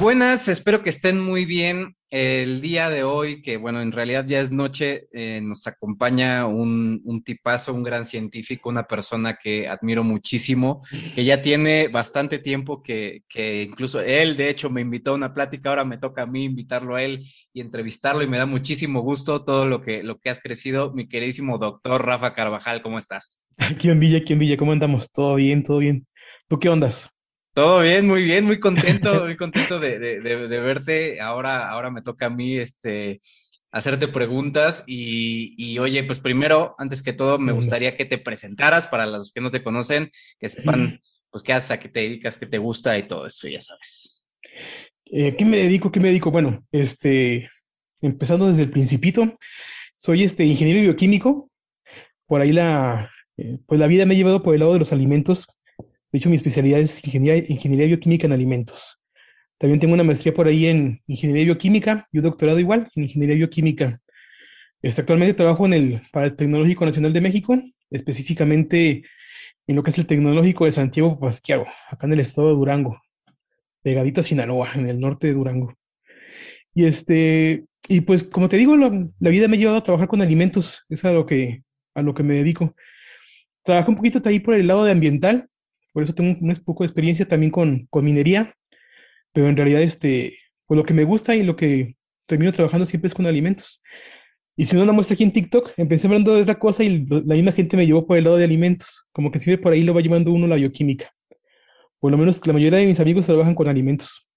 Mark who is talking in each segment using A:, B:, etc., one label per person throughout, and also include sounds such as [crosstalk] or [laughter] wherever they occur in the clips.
A: Buenas, espero que estén muy bien. El día de hoy, que bueno, en realidad ya es noche, eh, nos acompaña un, un, tipazo, un gran científico, una persona que admiro muchísimo, que ya tiene bastante tiempo que, que incluso él, de hecho, me invitó a una plática, ahora me toca a mí invitarlo a él y entrevistarlo y me da muchísimo gusto todo lo que, lo que has crecido. Mi queridísimo doctor Rafa Carvajal, ¿cómo estás?
B: Aquí en Villa, aquí en Villa, ¿cómo andamos? ¿Todo bien? ¿Todo bien? ¿Tú qué ondas?
A: Todo bien, muy bien, muy contento, [laughs] muy contento de, de, de, verte. Ahora, ahora me toca a mí este, hacerte preguntas y, y, oye, pues primero, antes que todo, me gustaría que te presentaras para los que no te conocen, que sepan [clears throat] pues qué haces, a qué te dedicas, qué te gusta y todo eso, ya sabes.
B: Eh, ¿Qué me dedico? ¿Qué me dedico? Bueno, este, empezando desde el principito, soy este ingeniero bioquímico. Por ahí la, eh, pues la vida me ha llevado por el lado de los alimentos de hecho, mi especialidad es ingeniería, bioquímica en alimentos. También tengo una maestría por ahí en ingeniería bioquímica y un doctorado igual en ingeniería bioquímica. Este, actualmente trabajo en el, para el Tecnológico Nacional de México, específicamente en lo que es el Tecnológico de Santiago Pasquiago, acá en el estado de Durango, pegadito a Sinaloa, en el norte de Durango. Y este, y pues como te digo, la, la vida me ha llevado a trabajar con alimentos, es a lo que, a lo que me dedico. Trabajo un poquito ahí por el lado de ambiental, por eso tengo un, poco de experiencia también con, minería, pero en realidad este, pues lo que me gusta y lo que termino trabajando siempre es con alimentos. Y si uno la muestra aquí en TikTok, empecé hablando de otra cosa y la misma gente me llevó por el lado de alimentos, como que siempre por ahí lo va llevando uno la bioquímica. Por lo menos la mayoría de mis amigos trabajan con alimentos.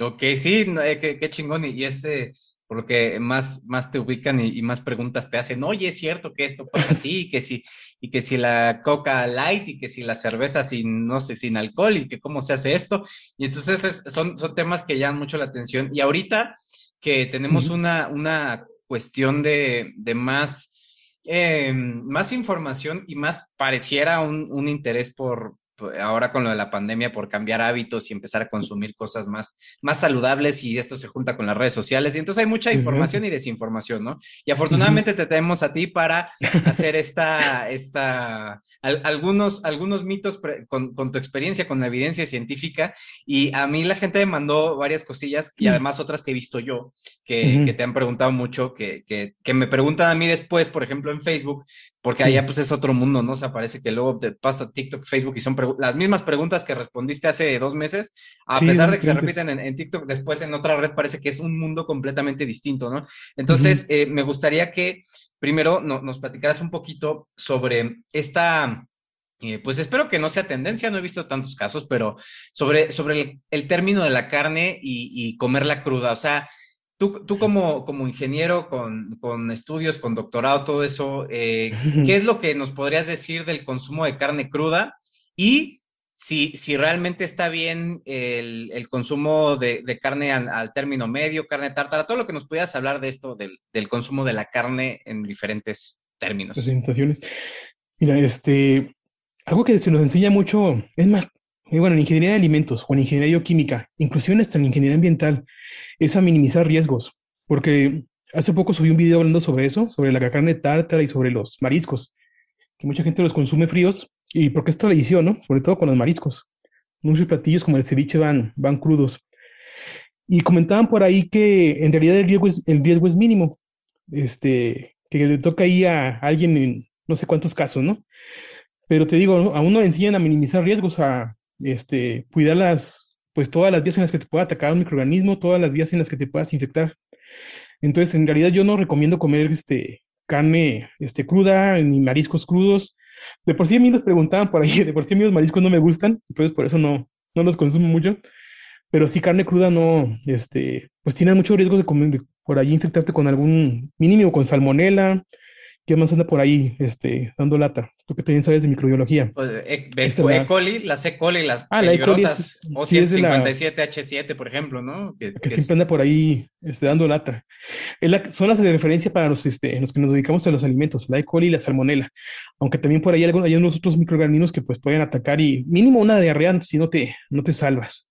A: Ok, sí, eh, qué, chingón. Y ese, por lo que más, más te ubican y, más preguntas te hacen, oye, es cierto que esto pasa así, y que si, y que si la coca light, y que si la cerveza sin, no sé, sin alcohol, y que cómo se hace esto. Y entonces son, son temas que llaman mucho la atención. Y ahorita que tenemos una, una cuestión de, de más, eh, más información y más pareciera un, un interés por, ahora con lo de la pandemia por cambiar hábitos y empezar a consumir cosas más, más saludables y esto se junta con las redes sociales y entonces hay mucha información y desinformación, ¿no? Y afortunadamente te tenemos a ti para [laughs] hacer esta, esta, algunos, algunos mitos con, con, tu experiencia, con la evidencia científica y a mí la gente me mandó varias cosillas y además otras que he visto yo que, que te han preguntado mucho, que, que, que me preguntan a mí después, por ejemplo, en Facebook, porque allá pues es otro mundo, ¿no? O sea, parece que luego te pasa TikTok, Facebook y son las mismas preguntas que respondiste hace dos meses, a pesar de que se repiten en, TikTok, después en otra red parece que es un mundo completamente distinto, ¿no? Entonces, eh, me gustaría que primero nos platicaras un poquito sobre esta... Eh, pues espero que no sea tendencia, no he visto tantos casos, pero sobre, sobre el, término de la carne y, y comerla cruda. O sea, Tú, tú como, como ingeniero con, con, estudios, con doctorado, todo eso, eh, [laughs] ¿qué es lo que nos podrías decir del consumo de carne cruda? Y si, si realmente está bien el, el consumo de, de carne al, término medio, carne tártara, todo lo que nos pudieras hablar de esto, del, del consumo de la carne en diferentes términos.
B: Presentaciones. Mira, este, algo que se nos enseña mucho, es más, y bueno, en ingeniería de alimentos o en ingeniería bioquímica, inclusive hasta en ingeniería ambiental, es a minimizar riesgos, porque hace poco subí un video hablando sobre eso, sobre la carne tártara y sobre los mariscos, que mucha gente los consume fríos y porque es tradición, ¿no? Sobre todo con los mariscos. Muchos platillos como el ceviche van, van crudos. Y comentaban por ahí que en realidad el riesgo es, el riesgo es mínimo, este, que le toca ahí a alguien en no sé cuántos casos, ¿no? Pero te digo, ¿no? a uno le enseñan a minimizar riesgos, a, este, cuidar las, pues todas las vías en las que te pueda atacar un microorganismo, todas las vías en las que te puedas infectar. Entonces, en realidad yo no recomiendo comer este, carne este, cruda, ni mariscos crudos. De por sí a mí nos preguntaban por ahí, [laughs] de por sí a mí los mariscos no me gustan, entonces por eso no, no los consumo mucho. Pero sí carne cruda no, este, pues tiene mucho riesgo de, por ahí infectarte con algún mínimo, con salmonela, ¿Qué más anda por ahí este, dando lata? Tú que también sabes de microbiología.
A: Pues, e, este, E. coli, las E. coli, las ah, la E. coli es, o 157H7, por ejemplo, ¿no?
B: Que, que, siempre anda por ahí este, dando lata. La, son las de referencia para los, este, los que nos dedicamos a los alimentos, la E. coli y la salmonela. Aunque también por ahí hay, hay unos otros microorganismos que pues pueden atacar y mínimo una diarrea si no te, no te salvas.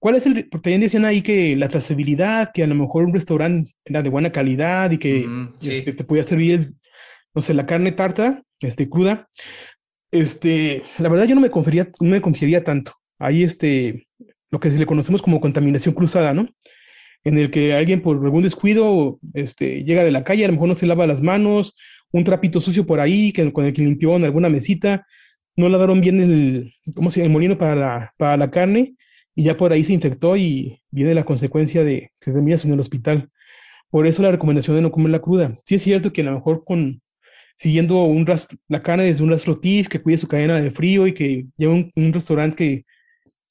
B: ¿Cuál es el? Porque también decían ahí que la trazabilidad, que a lo mejor un restaurante era de buena calidad y que este, te podía servir no sé, la carne tarta, este, cruda, este, la verdad yo no me confiaría, no me confiaría tanto. Ahí, este, lo que le conocemos como contaminación cruzada, ¿no? En el que alguien por algún descuido este, llega de la calle, a lo mejor no se lava las manos, un trapito sucio por ahí que, con el que limpió en alguna mesita, no lavaron bien el, ¿cómo se llama? el molino para la, para la carne y ya por ahí se infectó y viene la consecuencia de que terminas en el hospital. Por eso la recomendación de no comer la cruda. Sí es cierto que a lo mejor con siguiendo un rastro, la carne desde un rastro TIF que cuide su cadena de frío y que lleva un, un restaurante que,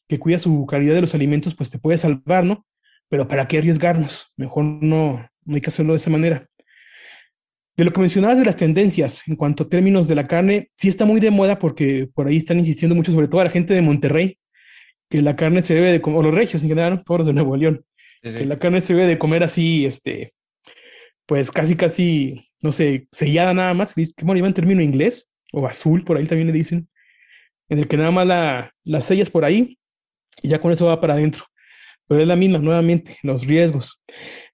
B: que cuida su calidad de los alimentos, pues te puede salvar, ¿no? Pero ¿para qué arriesgarnos? Mejor no, no hay que hacerlo de esa manera. De lo que mencionabas de las tendencias en cuanto a términos de la carne, sí está muy de moda porque por ahí están insistiendo mucho, sobre todo la gente de Monterrey, que la carne se debe de comer, o los regios en general, todos los de Nuevo León, sí, sí. que la carne se debe de comer así, este, pues casi, casi, no sé, sellada nada más, ¿cómo le en término inglés? O azul, por ahí también le dicen, en el que nada más la, las sellas por ahí y ya con eso va para adentro. Pero es la misma, nuevamente, los riesgos.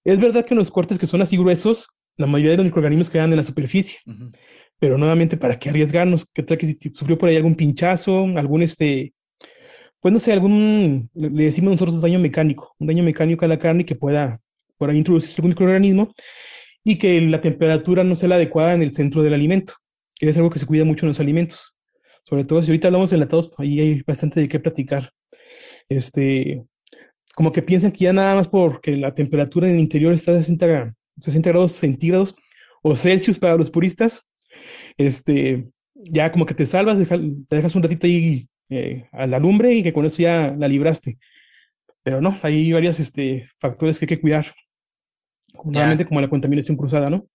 B: Es verdad que en los cortes que son así gruesos, la mayoría de los microorganismos quedan en la superficie. Uh -huh. Pero nuevamente, ¿para qué arriesgarnos? ¿Qué tal que si sufrió por ahí algún pinchazo, algún este, pues no sé, algún, le decimos nosotros daño mecánico, un daño mecánico a la carne que pueda por ahí introducirse algún microorganismo y que la temperatura no sea la adecuada en el centro del alimento, que es algo que se cuida mucho en los alimentos. Sobre todo si ahorita hablamos de enlatados, ahí hay bastante de qué platicar. Este, como que piensan que ya nada más porque la temperatura en el interior está a 60, 60 grados centígrados o Celsius para los puristas, este, ya como que te salvas, te dejas un ratito ahí eh, a la lumbre y que con eso ya la libraste. Pero no, hay varios este, factores que hay que cuidar, realmente como la contaminación cruzada, ¿no?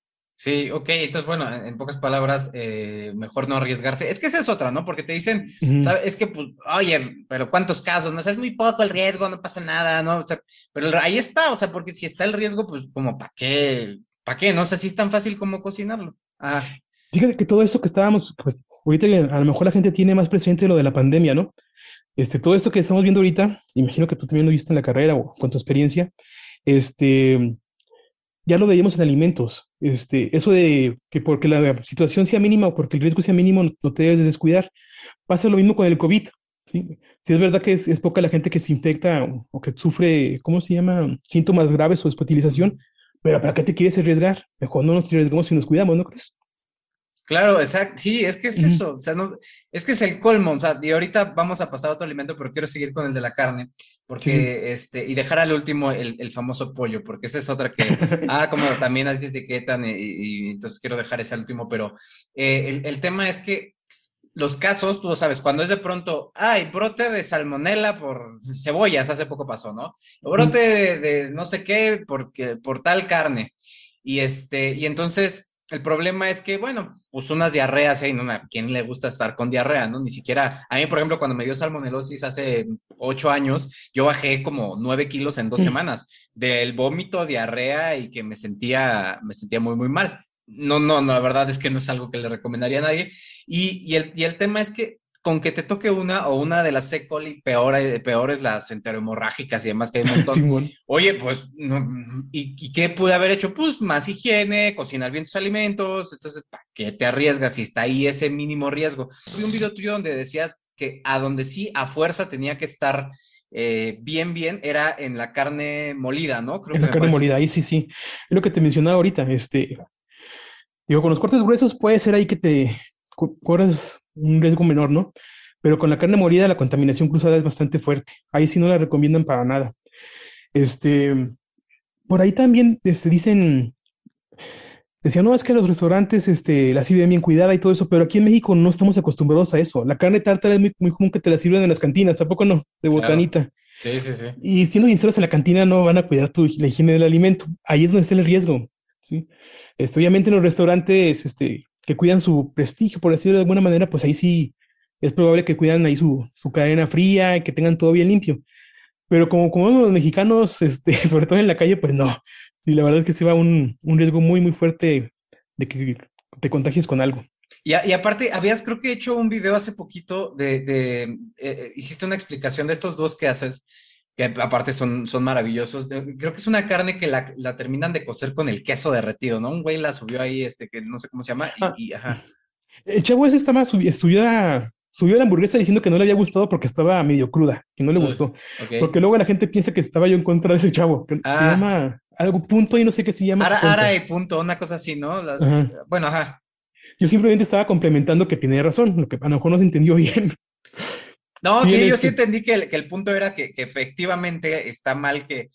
A: Sí, ok, entonces bueno, en pocas palabras, eh, mejor no arriesgarse. Es que esa es otra, ¿no? Porque te dicen, uh -huh. ¿sabes? Es que, pues, oye, pero ¿cuántos casos? No o sea, es muy poco el riesgo, no pasa nada, ¿no? O sea, pero ahí está, o sea, porque si está el riesgo, pues, como, ¿para qué? ¿Para qué? No sé si es tan fácil como cocinarlo. Ah.
B: Fíjate que todo eso que estábamos, pues, ahorita a lo mejor la gente tiene más presente lo de la pandemia, ¿no? Este, todo esto que estamos viendo ahorita, imagino que tú también lo viste en la carrera o con tu experiencia, este, ya lo veíamos en alimentos. Este, eso de que porque la situación sea mínima o porque el riesgo sea mínimo, no te debes descuidar. Pasa lo mismo con el COVID. ¿sí? Si es verdad que es, poca la gente que se infecta o, o, que sufre, ¿cómo se llama? Síntomas graves o hospitalización, pero ¿para qué te quieres arriesgar? Mejor no nos arriesgamos si nos cuidamos, ¿no crees?
A: Claro, exacto. Sí, es que es eso. O sea, no, es que es el colmo. O sea, y ahorita vamos a pasar a otro alimento, pero quiero seguir con el de la carne. Porque, sí. este, y dejar al último el, el, famoso pollo, porque esa es otra que, [laughs] ah, como también a ti te etiquetan, y, y, entonces quiero dejar ese al último, pero eh, el, el, tema es que los casos, tú lo sabes, cuando es de pronto, ay, brote de salmonela por cebollas, hace poco pasó, ¿no? O brote de, de no sé qué, porque, por tal carne. Y este, y entonces el problema es que, bueno, pues unas diarreas, ¿eh? ¿a quién le gusta estar con diarrea, no? Ni siquiera, a mí, por ejemplo, cuando me dio salmonelosis hace ocho años, yo bajé como nueve kilos en dos semanas, del vómito, diarrea y que me sentía, me sentía muy, muy mal. No, no, no, la verdad es que no es algo que le recomendaría a nadie. Y, y, el, y el tema es que con que te toque una o una de las C. coli peores, peores las enterohemorrágicas y demás que hay un montón. Sí, bueno. Oye, pues, no, ¿y, ¿y, qué pude haber hecho? Pues más higiene, cocinar bien tus alimentos, entonces, ¿para qué te arriesgas si está ahí ese mínimo riesgo? Vi un video tuyo donde decías que a donde sí a fuerza tenía que estar eh, bien, bien, era en la carne molida, ¿no?
B: Creo en la carne molida, ahí sí, sí. Es lo que te mencionaba ahorita, este, digo, con los cortes gruesos puede ser ahí que te corres un riesgo menor, ¿no? Pero con la carne molida la contaminación cruzada es bastante fuerte. Ahí sí no la recomiendan para nada. Este, por ahí también este, dicen, decían, no, es que los restaurantes este, la sirven bien cuidada y todo eso, pero aquí en México no estamos acostumbrados a eso. La carne tártara es muy, muy común que te la sirven en las cantinas, tampoco no, de botanita. Claro.
A: Sí, sí, sí.
B: Y siendo sinceros, en la cantina no van a cuidar tu, la higiene del alimento. Ahí es donde está el riesgo. ¿sí? Este, obviamente en los restaurantes, este, que cuidan su prestigio, por decirlo de alguna manera, pues ahí sí es probable que cuidan ahí su, su cadena fría y que tengan todo bien limpio. Pero como, como los mexicanos, este, [laughs] sobre todo en la calle, pues no. Sí, la verdad es que se va un, un riesgo muy, muy fuerte de que te contagies con algo.
A: Y, y, aparte, habías creo que hecho un video hace poquito de, de eh, hiciste una explicación de estos dos que haces, que aparte son, son maravillosos. Creo que es una carne que la, la, terminan de cocer con el queso derretido, ¿no? Un güey la subió ahí, este, que no sé cómo se llama, y,
B: ah,
A: y ajá.
B: El chavo ese está más, estudia subió la hamburguesa diciendo que no le había gustado porque estaba medio cruda, que no le gustó. Porque luego la gente piensa que estaba yo en contra de ese chavo, que se ah. llama algo punto y no sé qué se llama.
A: Ara, y punto, una cosa así, ¿no? Bueno, ajá.
B: Yo simplemente estaba complementando que tenía razón, lo que a lo mejor no se entendió [laughs] bien.
A: No, sí, yo sí entendí que el, punto era que, efectivamente está mal que,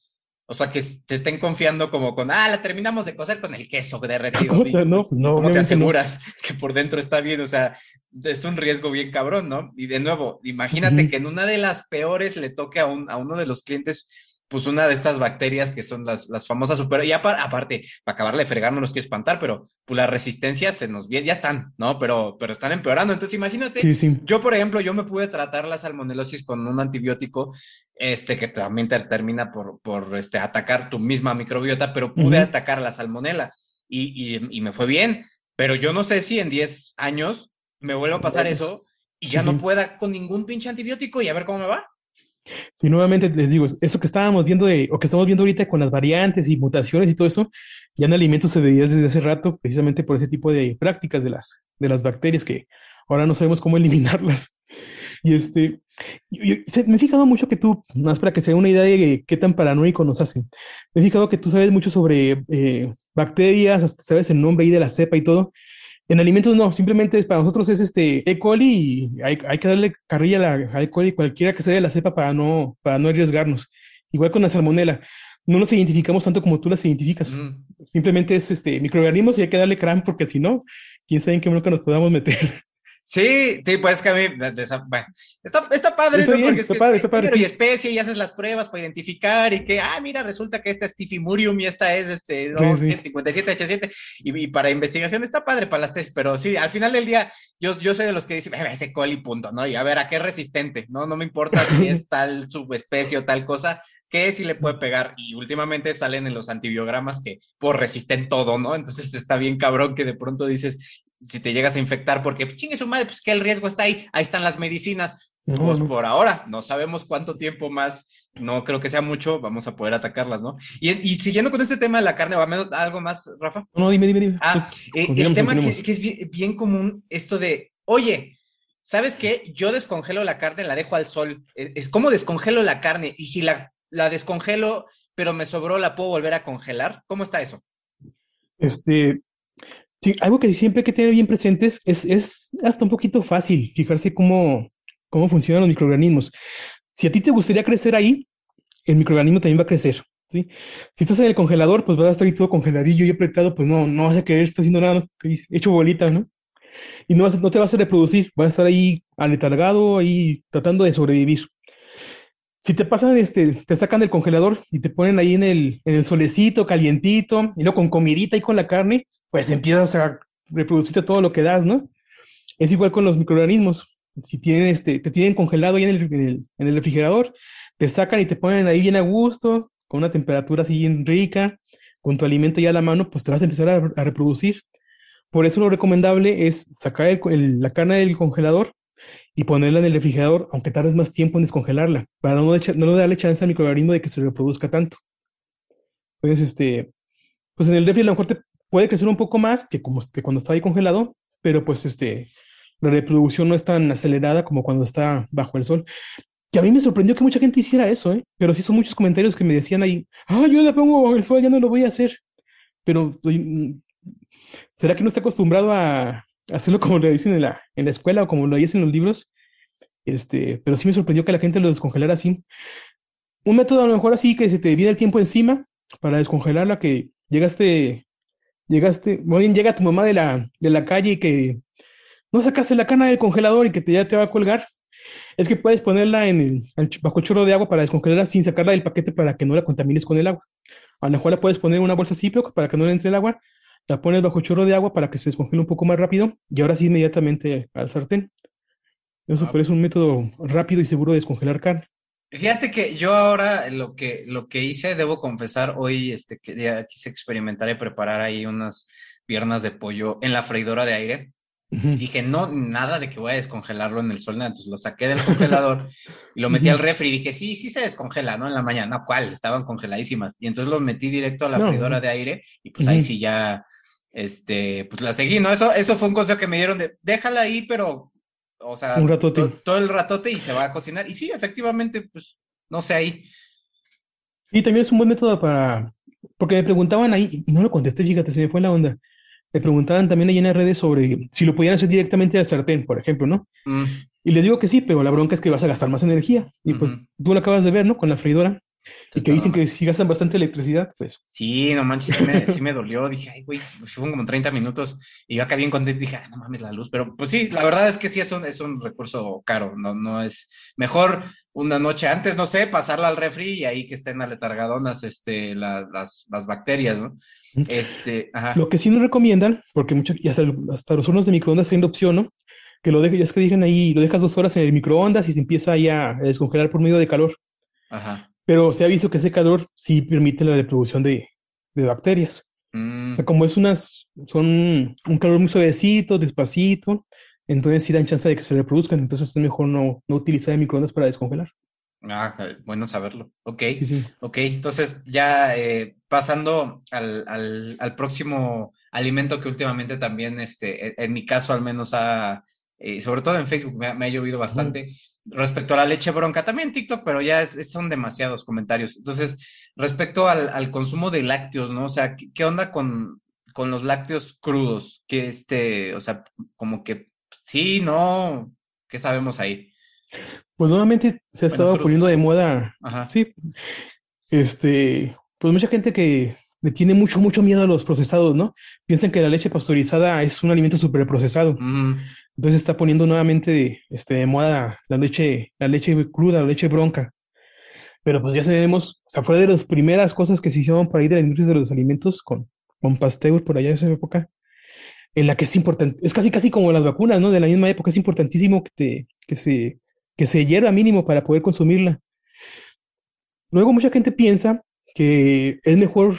A: o sea, que se estén confiando como con, ah, la terminamos de coser con el queso derretido. [laughs] ¿Cómo, no, no, ¿Cómo te aseguras [laughs] que por dentro está bien? O sea, es un riesgo bien cabrón, ¿no? Y de nuevo, imagínate que en una de las peores le toque a, un, a uno de los clientes pues una de estas bacterias que son las, las famosas super, y aparte, para acabarle de fregar no nos quiero espantar, pero pues las resistencias se nos vienen, ya están, ¿no? Pero, pero están empeorando. Entonces imagínate, yo por ejemplo, yo me pude tratar la salmonelosis con un antibiótico, este, que también te termina por, por este, atacar tu misma microbiota, pero pude atacar la salmonela y, y, y, me fue bien. Pero yo no sé si en 10 años me vuelva a pasar eso y ya no pueda con ningún pinche antibiótico y a ver cómo me va.
B: Sí, nuevamente les digo, eso que estábamos viendo de, o que estamos viendo ahorita con las variantes y mutaciones y todo eso, ya en alimentos se veía desde hace rato, precisamente por ese tipo de prácticas de las, de las bacterias que ahora no sabemos cómo [laughs] eliminarlas. Y este, me he fijado mucho que tú, más para que se una idea de qué tan paranoico nos hacen, me he fijado que tú sabes mucho sobre eh, bacterias, sabes el nombre ahí de la cepa y todo, en alimentos no, simplemente es, para nosotros es este E. coli y hay, hay que darle carrilla a, la, E. coli cualquiera que sea de la cepa para no, para no arriesgarnos. Igual con la salmonela, no nos identificamos tanto como tú las identificas. Simplemente es este microorganismos y hay que darle crán porque si no, quién sabe en qué bronca nos podamos meter.
A: Sí, sí, pues que a mí, bueno, está, está padre, está Porque es está padre, está padre. Y especie y haces las pruebas para identificar y que, ah, mira, resulta que esta es Tifimurium y esta es este, 157H7 y, para investigación está padre para las tesis, pero sí, al final del día, yo, yo soy de los que dicen, ese coli punto, ¿no? Y a ver, ¿a qué resistente? No, no me importa si es [laughs] tal subespecie o tal cosa, que si le puede pegar. Y últimamente salen en los antibiogramas que por resisten todo, ¿no? Entonces está bien cabrón que de pronto dices, si te llegas a infectar, porque chingue su madre, pues que el riesgo está ahí, ahí están las medicinas. pues por ahora, no sabemos cuánto tiempo más, no creo que sea mucho, vamos a poder atacarlas, ¿no? Y, y siguiendo con este tema de la carne, ¿o algo más, Rafa?
B: No, dime, dime, dime.
A: Ah, eh, el tema que, es bien, común, esto de, oye, ¿sabes qué? Yo descongelo la carne, la dejo al sol. Es, es como descongelo la carne, y si la, la descongelo, pero me sobró, ¿la puedo volver a congelar? ¿Cómo está eso?
B: Este, Sí, algo que siempre hay que tener bien presentes es, es hasta un poquito fácil fijarse cómo, cómo funcionan los microorganismos. Si a ti te gustaría crecer ahí, el microorganismo también va a crecer. ¿sí? Si estás en el congelador, pues vas a estar ahí todo congeladillo y apretado, pues no, no vas a querer estar haciendo nada, hecho bolita, ¿no? Y no, vas, no te vas a reproducir, vas a estar ahí aletargado, ahí tratando de sobrevivir. Si te pasan, este, te sacan del congelador y te ponen ahí en el, en el solecito, calientito, y luego con comidita y con la carne, pues empiezas a reproducirte todo lo que das, ¿no? Es igual con los microorganismos. Si tienen este, te tienen congelado ahí en el, refrigerador, te sacan y te ponen ahí bien a gusto, con una temperatura así bien rica, con tu alimento ya a la mano, pues te vas a empezar a, reproducir. Por eso lo recomendable es sacar la carne del congelador y ponerla en el refrigerador, aunque tardes más tiempo en descongelarla, para no, no darle chance al microorganismo de que se reproduzca tanto. Entonces, este, pues en el refri a lo mejor te puede crecer un poco más que, como, que cuando está ahí congelado, pero pues este, la reproducción no es tan acelerada como cuando está bajo el sol. Que a mí me sorprendió que mucha gente hiciera eso, ¿eh? Pero sí son muchos comentarios que me decían ahí, ah, yo le pongo bajo el sol, ya no lo voy a hacer. Pero, mm, ¿será que no está acostumbrado a hacerlo como lo dicen en la, en la escuela o como lo dicen en los libros? Este, pero sí me sorprendió que la gente lo descongelara así. Un método a lo mejor así que se te viene el tiempo encima para descongelarla, que llegaste llegaste, muy bien, llega tu mamá de la, de la calle y que no sacaste la cana del congelador y que te, ya te va a colgar, es que puedes ponerla en el, bajo el chorro de agua para descongelarla sin sacarla del paquete para que no la contamines con el agua. A lo mejor la puedes poner en una bolsa Ziploc para que no le entre el agua, la pones bajo el chorro de agua para que se descongele un poco más rápido y ahora sí inmediatamente al sartén. Eso ah. es un método rápido y seguro de descongelar carne.
A: Fíjate que yo ahora lo que, lo que hice, debo confesar, hoy este, que ya quise experimentar y preparar ahí unas piernas de pollo en la freidora de aire. Dije, no, nada de que voy a descongelarlo en el sol, entonces lo saqué del congelador y lo metí al refri y dije, sí, sí se descongela, ¿no? En la mañana, no, ¿cuál? Estaban congeladísimas. Y entonces lo metí directo a la freidora de aire y pues ahí sí ya, este, pues la seguí, ¿no? Eso, eso fue un consejo que me dieron de, déjala ahí, pero o sea,
B: Un ratote.
A: Todo, todo el ratote y se va a cocinar. Y sí, efectivamente, pues, no sé ahí.
B: Y también es un buen método para, porque me preguntaban ahí, y no lo contesté, fíjate, se me fue la onda. Me preguntaban también ahí en las redes sobre si lo podían hacer directamente al sartén, por ejemplo, ¿no?
A: Mm,
B: Y les digo que sí, pero la bronca es que vas a gastar más energía. Y pues tú lo acabas de ver, ¿no? Con la freidora.
A: Sí,
B: Y que dicen que si gastan bastante electricidad, pues
A: Sí, no manches, sí me, sí me dolió. Dije, ay, güey, pues, fueron como 30 minutos y yo acá bien contento. Dije, "Ah, no mames la luz. Pero pues sí, la verdad es que sí es un, es un recurso caro. No, no es mejor una noche antes, no sé, pasarla al refri y ahí que estén aletargadonas este, la- las, las bacterias, ¿no? Este, ajá.
B: Lo que sí nos recomiendan, porque mucho, y hasta, hasta los hornos de microondas tienen opción, ¿no? Que lo dejes, ya es que dejen ahí, lo dejas dos horas en el microondas y se empieza ahí a descongelar por medio de calor.
A: Ajá.
B: Pero se ha visto que ese calor sí permite la reproducción de, de bacterias.
A: Mm,
B: O sea, como es unas, son un calor muy suavecito, despacito, entonces sí dan chance de que se reproduzcan. Entonces es mejor no, no utilizar el microondas para descongelar.
A: ah, eh, bueno saberlo. Ok.
B: Sí, sí.
A: Ok, entonces ya eh, pasando al, al, al próximo alimento que últimamente también, este, en, en mi caso al menos ha, eh, sobre todo en Facebook me ha, me ha llovido bastante, respecto a la leche bronca, también TikTok, pero ya es- son demasiados comentarios. Entonces, respecto al, al consumo de lácteos, ¿no? O sea, ¿qué, qué onda con, con los lácteos crudos? Que este, o sea, como que sí, no, ¿qué sabemos ahí?
B: Pues nuevamente se ha
A: Bueno,
B: estado
A: crudos.
B: poniendo de moda
A: Ajá.
B: Sí, este, pues mucha gente que le tiene mucho, mucho miedo a los procesados, ¿no? Piensan que la leche pasteurizada es un alimento súper procesado. Entonces está poniendo nuevamente de, este, de moda la leche, la leche cruda, la leche bronca. Pero pues ya sabemos, o sea, fue de las primeras cosas que se hicieron para ir de la industria de los alimentos con, con Pasteur por allá de esa época, en la que es importante, es casi, casi como las vacunas, ¿no? De la misma época, es importantísimo que, te, que se, que se hierva mínimo para poder consumirla. Luego mucha gente piensa que es mejor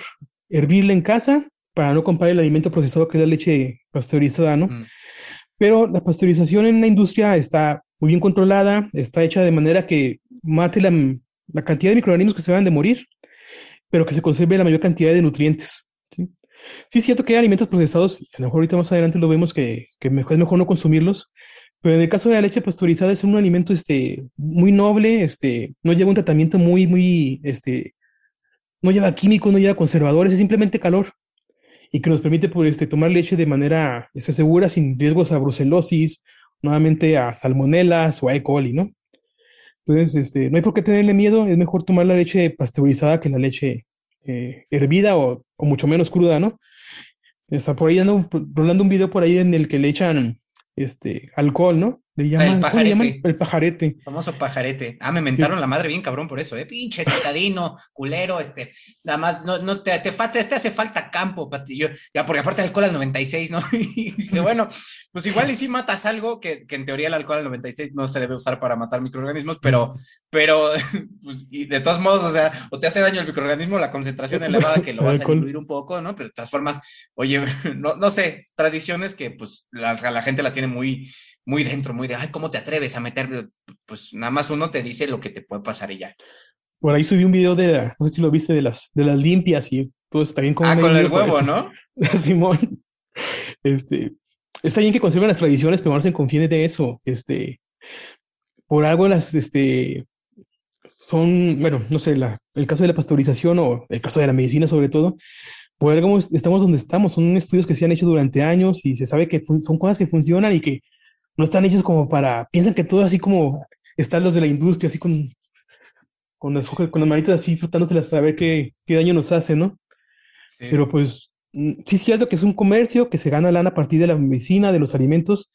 B: hervirla en casa para no comprar el alimento procesado que es la leche pasteurizada, ¿no?
A: Mm.
B: Pero la pasteurización en la industria está muy bien controlada, está hecha de manera que mate la, cantidad de microorganismos que se van de morir, pero que se conserve la mayor cantidad de nutrientes. Sí, sí es cierto que hay alimentos procesados, a lo mejor ahorita más adelante lo vemos que, que mejor, es mejor no consumirlos, pero en el caso de la leche pasteurizada es un alimento este, muy noble, este, no lleva un tratamiento muy, muy, este, no lleva químicos, no lleva conservadores, es simplemente calor y que nos permite pues, este, tomar leche de manera este, segura, sin riesgos a brucelosis, nuevamente a salmonelas o a E. coli, ¿no? Entonces, este, no hay por qué tenerle miedo, es mejor tomar la leche pasteurizada que la leche eh, hervida o, mucho menos cruda, ¿no? Está por ahí ando rolando un video por ahí en el que le echan este alcohol, ¿no? Le llaman, ¿cómo le llaman?
A: pajarete.
B: El pajarete.
A: Famoso pajarete. Ah, me mentaron la madre bien cabrón por eso, ¿eh? Pinche citadino, culero, este. Nada más, no, no te, te falta, este hace falta campo, Pati. Yo, ya, porque aparte el alcohol al 96, ¿no? [laughs] Y bueno, pues igual y si matas algo, que, que en teoría el alcohol al 96 no se debe usar para matar microorganismos, pero, pero, [laughs] pues, y de todos modos, o sea, o te hace daño el microorganismo, la concentración elevada que lo vas a diluir un poco, ¿no? Pero de todas formas, oye, [laughs] no, no sé, tradiciones que pues la, la gente las tiene muy, muy dentro, muy de, ay, ¿cómo te atreves a meter? Pues nada más uno te dice lo que te puede pasar y ya.
B: Por ahí subí un video de, no sé si lo viste, de las, de las limpias y todo eso también
A: Ah,
B: me
A: con el huevo,
B: eso.
A: ¿no? [laughs]
B: Simón. Este, está bien que conserven las tradiciones, pero no se confíen de eso. Este, por algo las, este, son, bueno, no sé, la, el caso de la pasteurización o el caso de la medicina sobre todo, por algo estamos donde estamos. Son estudios que se han hecho durante años y se sabe que son cosas que funcionan y que no están hechos como para, piensan que todo así como están los de la industria, así con, con las con las manitas así frotándoselas para ver qué, qué daño nos hace, ¿no?
A: Sí.
B: Pero pues mm, sí es cierto que es un comercio que se gana lana a partir de la medicina, de los alimentos,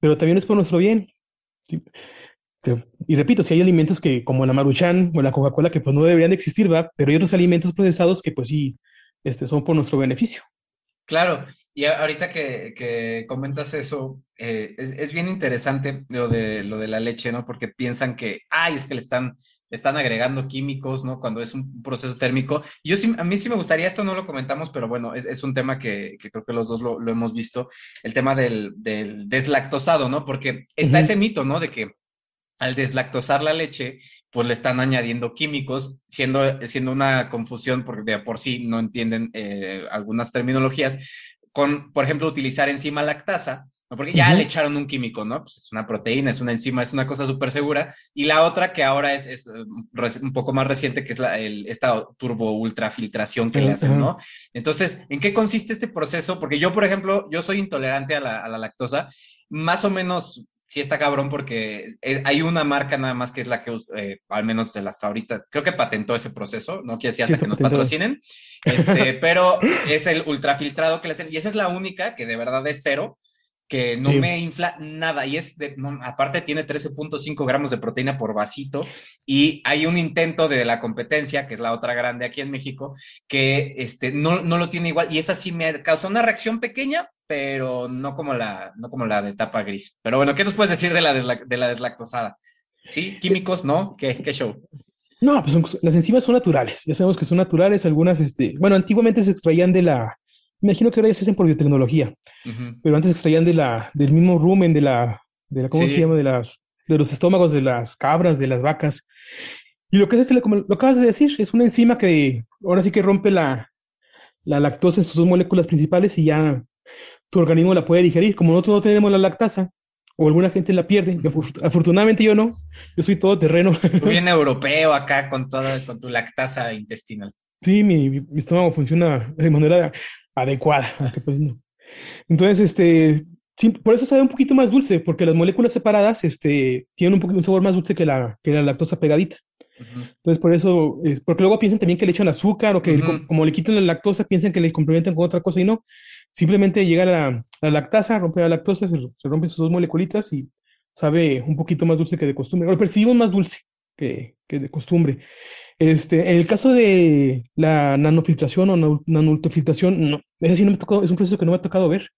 B: pero también es por nuestro bien. Sí. Y repito, si hay alimentos que, como la Maruchan o la Coca-Cola, que pues no deberían de existir, ¿va? Pero hay otros alimentos procesados que pues sí, este, son por nuestro beneficio.
A: Claro, y a- ahorita que, que comentas eso, eh, es, es bien interesante lo de, lo de la leche, ¿no? Porque piensan que, ay, es que le están, le están agregando químicos, ¿no? Cuando es un proceso térmico. Y Yo sí, a mí sí me gustaría, esto no lo comentamos, pero bueno, es, es un tema que, que creo que los dos lo, lo hemos visto, el tema del, del deslactosado, ¿no? Porque está ese mito, ¿no? De que al deslactosar la leche, pues le están añadiendo químicos, siendo, siendo una confusión porque de por sí no entienden eh, algunas terminologías, con, por ejemplo, utilizar enzima lactasa, Porque ya le echaron un químico, ¿no? Pues es una proteína, es una enzima, es una cosa súper segura. Y la otra que ahora es, es, eh, un poco más reciente, que es la, el, esta turbo ultrafiltración que le hacen, ¿no? Entonces, ¿en qué consiste este proceso? Porque yo, por ejemplo, yo soy intolerante a la, a la lactosa. Más o menos sí está cabrón porque hay una marca nada más que es la que, eh, al menos de las ahorita, creo que patentó ese proceso, no quiere decir hasta que nos patrocinen, este, [laughs] pero es el ultrafiltrado que le hacen, y esa es la única que de verdad es cero, que no me infla nada y es de, aparte tiene 13.5 gramos de proteína por vasito y hay un intento de la competencia, que es la otra grande aquí en México, que este, no, no lo tiene igual y esa sí me causó una reacción pequeña, pero no como la, no como la de tapa gris. Pero bueno, ¿qué nos puedes decir de la, de la deslactosada? ¿Sí? ¿Químicos? ¿No? ¿Qué, qué show?
B: No, pues las enzimas son naturales, ya sabemos que son naturales, algunas, este, bueno, antiguamente se extraían de la, imagino que ahora ya se hacen por biotecnología, pero antes extraían de la, del mismo rumen, de la, de la ¿cómo se llama? De, las, de los estómagos de las cabras, de las vacas. Y lo que es este, como lo acabas de decir, es una enzima que ahora sí que rompe la, la lactosa en sus dos moléculas principales y ya tu organismo la puede digerir. Como nosotros no tenemos la lactasa, o alguna gente la pierde, afortunadamente yo no, yo soy todo terreno. [laughs]
A: bien europeo acá con toda, con tu lactasa intestinal.
B: Sí, mi, mi, estómago funciona de manera adecuada. [laughs] Pues, Entonces, este, por eso sabe un poquito más dulce, porque las moléculas separadas este, tienen un, poquito, un sabor más dulce que la, que la lactosa pegadita. Entonces, por eso, es, porque luego piensan también que le echan azúcar o que como, le quitan la lactosa, piensan que le complementan con otra cosa y no. Simplemente llega la, la lactasa, rompe la lactosa, se, se, rompen sus dos moleculitas y sabe un poquito más dulce que de costumbre. Lo percibimos más dulce que, que de costumbre. Este, en el caso de la nanofiltración o nanultrafiltración, no, ese sí no me tocó, es un proceso que no me ha tocado ver.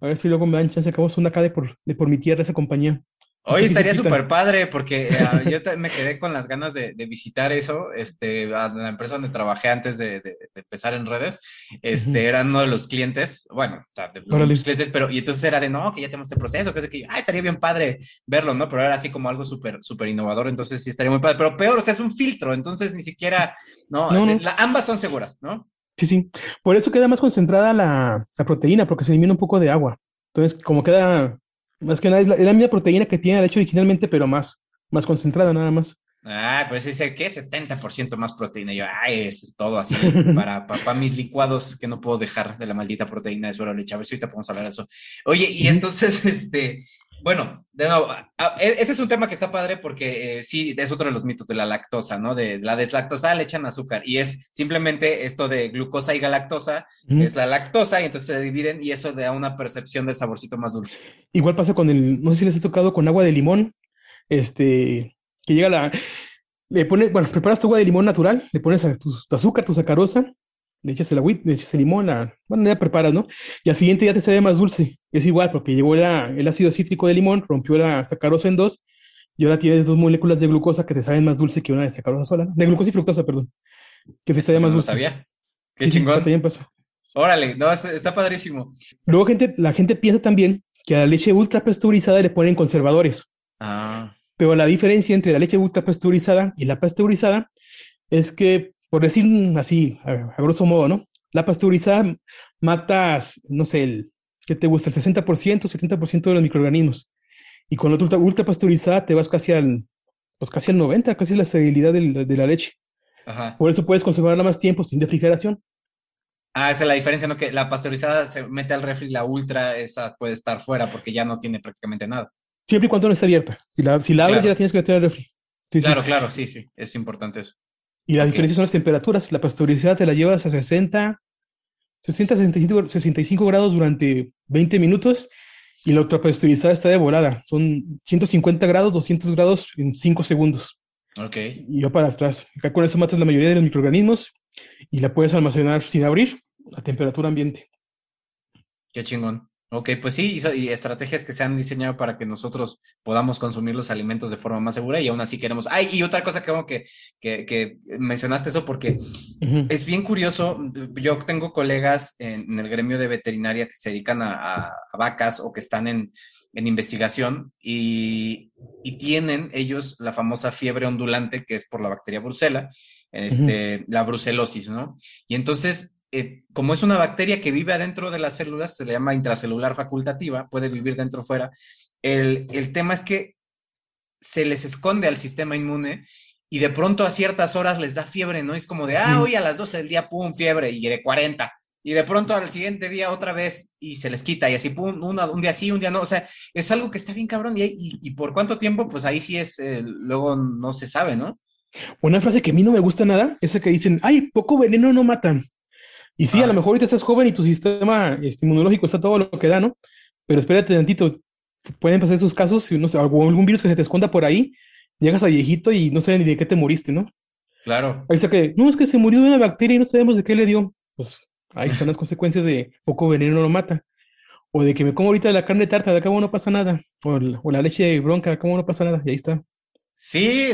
B: A ver si luego me dan chance, acabamos una acá de por, de por mi tierra esa compañía.
A: Hoy estaría súper padre porque eh, [laughs] yo me quedé con las ganas de, visitar eso. Este, la empresa donde trabajé antes de, empezar en redes, este, era uno de los clientes, bueno, de los clientes, pero y entonces era de no, que ya tenemos este proceso, que es que, ay, estaría bien padre verlo, ¿no? Pero era así como algo súper, súper innovador, entonces sí estaría muy padre. Pero peor, o sea, es un filtro, entonces ni siquiera, no, ambas son seguras, ¿no?
B: Sí, sí. Por eso queda más concentrada la, la proteína, porque se elimina un poco de agua. Entonces, como queda más que nada, es la, misma proteína que tiene el hecho originalmente, pero más, más concentrada nada más.
A: Ah, pues dice que 70% más proteína. yo, ay, eso es todo así [laughs] para, para, mis licuados que no puedo dejar de la maldita proteína de suero leche. A ver si ahorita podemos hablar de eso. Oye, y entonces, [laughs] este, bueno, de nuevo, e, ese es un tema que está padre porque eh, sí, es otro de los mitos de la lactosa, ¿no? De la deslactosa le echan azúcar y es simplemente esto de glucosa y galactosa, es la lactosa y entonces se dividen y eso da una percepción de saborcito más dulce.
B: Igual pasa con el, no sé si les he tocado con agua de limón, este, que llega la, le pones, bueno, preparas tu agua de limón natural, le pones tu, tu azúcar, tu sacarosa, le echas el agua, le echas el limón, la, bueno, ya preparas, ¿no? Y al siguiente ya te sabe más dulce. Es igual, porque llegó el ácido cítrico del limón, rompió la sacarosa en dos, y ahora tienes dos moléculas de glucosa que te saben más dulce que una de sacarosa sola, de glucosa y fructosa, perdón, que te sabe más dulce.
A: sabía. Qué chingón. también pasa. Órale, no, está padrísimo.
B: Luego gente, la gente piensa también que a la leche ultra pasteurizada le ponen conservadores.
A: Ah.
B: Pero la diferencia entre la leche ultra pasteurizada y la pasteurizada es que por decir así, a, grosso modo, ¿no? La pasteurizada matas, no sé, el, ¿qué te gusta? El 60%, 70% de los microorganismos. Y con la ultra, ultra pasteurizada te vas casi al, pues casi al 90, casi la estabilidad de la leche. Ajá. Por eso puedes conservarla más tiempo sin refrigeración.
A: Ah, esa es la diferencia, ¿no? Que la pasteurizada se mete al refri, la ultra, esa puede estar fuera porque ya no tiene prácticamente nada.
B: Siempre y cuando no esté abierta. Si la, si la abres, ya la tienes que meter al refri.
A: claro, claro, sí, sí, es importante eso.
B: Y la diferencia son las temperaturas. La pasteurizada te la llevas a 60, 60, 65, 65 grados durante 20 minutos y la otra pasteurizada está de volada. Son 150 grados, 200 grados en 5 segundos.
A: Ok.
B: Y yo para atrás. Acá con eso matas la mayoría de los microorganismos y la puedes almacenar sin abrir a temperatura ambiente.
A: Qué chingón. Ok, pues sí, y, estrategias que se han diseñado para que nosotros podamos consumir los alimentos de forma más segura y aún así queremos. Ay, y otra cosa que, que, que, que mencionaste eso porque es bien curioso. Yo tengo colegas en, el gremio de veterinaria que se dedican a, vacas o que están en, en investigación y, y, tienen ellos la famosa fiebre ondulante que es por la bacteria brucela, este, la brucelosis, ¿no? Y entonces eh, como es una bacteria que vive adentro de las células, se le llama intracelular facultativa, puede vivir dentro o fuera. El, el tema es que se les esconde al sistema inmune y de pronto a ciertas horas les da fiebre, ¿no? Es como de, ah, hoy a las 12 del día, pum, fiebre, y de 40. Y de pronto al siguiente día otra vez y se les quita, y así, pum, un día sí, un día no. O sea, es algo que está bien cabrón. Y, y, por cuánto tiempo, pues ahí sí es, eh, luego no se sabe, ¿no?
B: Una frase que a mí no me gusta nada es la que dicen, ay, poco veneno no matan. Y sí, a lo ah. mejor ahorita estás joven y tu sistema este, inmunológico está todo lo que da, ¿no? Pero espérate tantito, pueden pasar esos casos, no sé, algún virus que se te esconda por ahí, llegas a viejito y no sabes ni de qué te moriste, ¿no?
A: Claro.
B: Ahí está que, no, es que se murió de una bacteria y no sabemos de qué le dio. Pues ahí están las consecuencias de poco veneno no lo mata. O de que me como ahorita la carne tarta, de cabo no pasa nada. O, o la leche bronca, de cabo no pasa nada. Y ahí está.
A: Sí,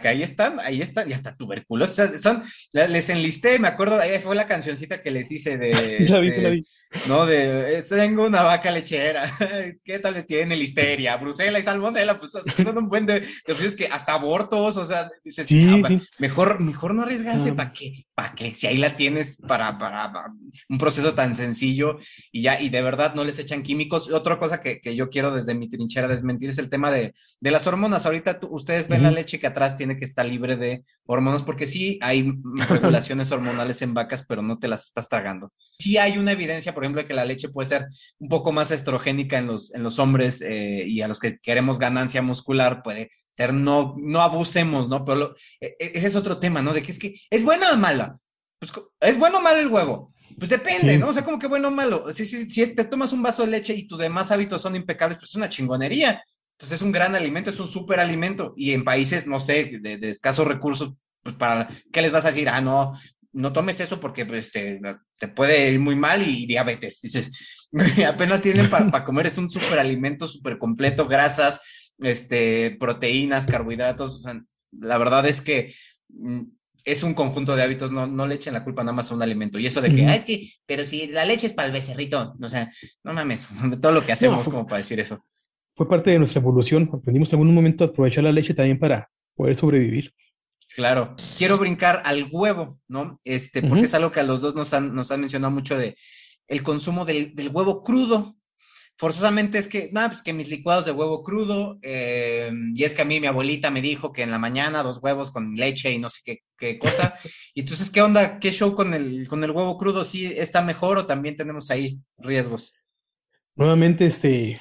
A: que ahí están, ahí están, y hasta tuberculosis. Son, les enlisté, me acuerdo, ahí fue la cancioncita que les hice de. [laughs]
B: Sí, la vi, la vi.
A: No, de tengo una vaca lechera, [laughs] ¿qué tal les tiene listeria? Brusela y salmonela, pues son un buen de, de que hasta abortos, o sea, dices, sí, ah, mejor, mejor no arriesgarse, ¿para qué? ¿Para qué? Si ahí la tienes para, para, un proceso tan sencillo y ya, y de verdad no les echan químicos. Otra cosa que, que yo quiero desde mi trinchera desmentir es el tema de, de las hormonas. Ahorita ustedes ven la leche que atrás tiene que estar libre de hormonas, porque sí hay regulaciones hormonales en vacas, pero no te las estás tragando. Sí hay una evidencia, por ejemplo, de que la leche puede ser un poco más estrogénica en los, en los hombres eh, y a los que queremos ganancia muscular puede ser no, no abusemos, ¿no? Pero e, e, ese es otro tema, ¿no? De que es que es buena o mala. Pues, ¿Es bueno o malo el huevo? Pues depende, ¿no? O sea, como que bueno o malo. Si, si, si te tomas un vaso de leche y tus demás hábitos son impecables, pues es una chingonería. Entonces es un gran alimento, es un súper alimento. Y en países, no sé, de, de, escasos recursos, pues para, ¿qué les vas a decir? Ah, no, no tomes eso porque pues, te, te, puede ir muy mal y, diabetes. [laughs] Dices, [laughs] apenas tienen para comer, es un superalimento súper completo, grasas, este, proteínas, carbohidratos. O sea, la verdad es que mm, es un conjunto de hábitos, no, no le echen la culpa nada más a un alimento. Y eso de que, ay, que, pero si la leche es para el becerrito, o sea, no mames, [laughs] todo lo que hacemos como para decir eso.
B: Fue parte de nuestra evolución, aprendimos en algún momento a aprovechar la leche también para poder sobrevivir.
A: Claro, quiero brincar al huevo, ¿no? Este, porque es algo que a los dos nos han, nos han mencionado mucho de el consumo del, del huevo crudo. Forzosamente es que, no, pues que mis licuados de huevo crudo, eh, y es que a mí mi abuelita me dijo que en la mañana dos huevos con leche y no sé qué, qué cosa. y entonces, ¿qué onda? ¿Qué show con el, con el huevo crudo? ¿Sí está mejor o también tenemos ahí riesgos?
B: Nuevamente, este,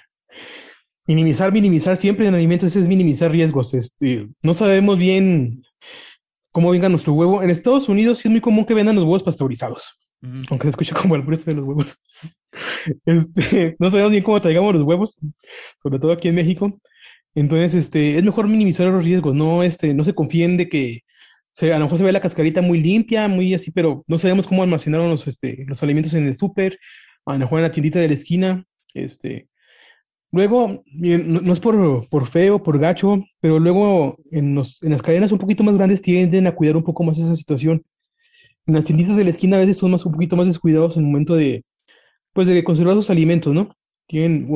B: minimizar, minimizar siempre en alimentos es minimizar riesgos. Este, no sabemos bien cómo venga nuestro huevo. En Estados Unidos sí es muy común que vendan los huevos pasteurizados, aunque se escucha como el precio de los huevos. [laughs] Este, no sabemos bien cómo traigamos los huevos, sobre todo aquí en México. Entonces, este, es mejor minimizar los riesgos, no, este, no se confíen de que a lo mejor se ve la cascarita muy limpia, muy así, pero no sabemos cómo almacenaron los, este, los alimentos en el súper, a lo mejor en la tiendita de la esquina, este, Luego, no, es por, por feo, por gacho, pero luego en, en, las cadenas un poquito más grandes tienden a cuidar un poco más esa situación. Las tienditas de la esquina a veces son más, un poquito más descuidados en el momento de, pues, de conservar sus alimentos, ¿no? Tienen,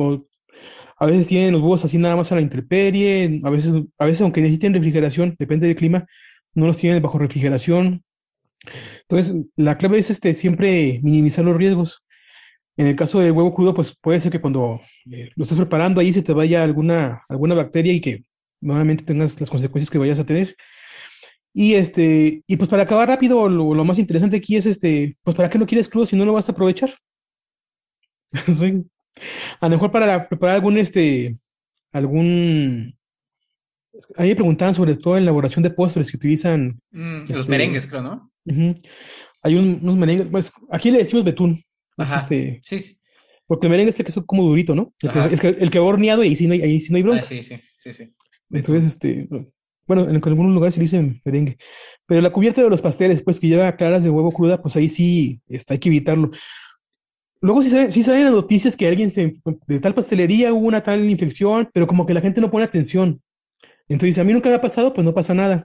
B: a veces tienen los huevos así nada más a la intemperie, a veces, a veces aunque necesiten refrigeración, depende del clima, no los tienen bajo refrigeración. Entonces, la clave es este, siempre minimizar los riesgos. En el caso del huevo crudo, pues puede ser que cuando eh, lo estés preparando ahí se te vaya alguna, alguna bacteria y que nuevamente tengas las consecuencias que vayas a tener. Y este, y pues para acabar rápido, lo, más interesante aquí es este, pues para qué lo quieres crudo si no lo vas a aprovechar. [laughs] A lo mejor para preparar algún este, algún Ahí me preguntaban sobre todo en elaboración de postres que utilizan.
A: Mm, los este, merengues, creo, ¿no?
B: Hay unos merengues, pues aquí le decimos betún, Ajá. Este, sí, sí. Porque el merengue es el que es como durito, ¿no? El que, es que, el que va horneado y ahí sí no hay, ahí sí no hay bronca.
A: Ah, sí, sí, sí, sí.
B: Entonces, este, bueno, en, algunos lugares se dicen merengue. Pero la cubierta de los pasteles, pues que lleva claras de huevo cruda, pues ahí sí está, hay que evitarlo. Luego sí, saben, sí saben las noticias que alguien se, de tal pastelería hubo una tal infección, pero como que la gente no pone atención. Entonces, a mí nunca me ha pasado, pues no pasa nada.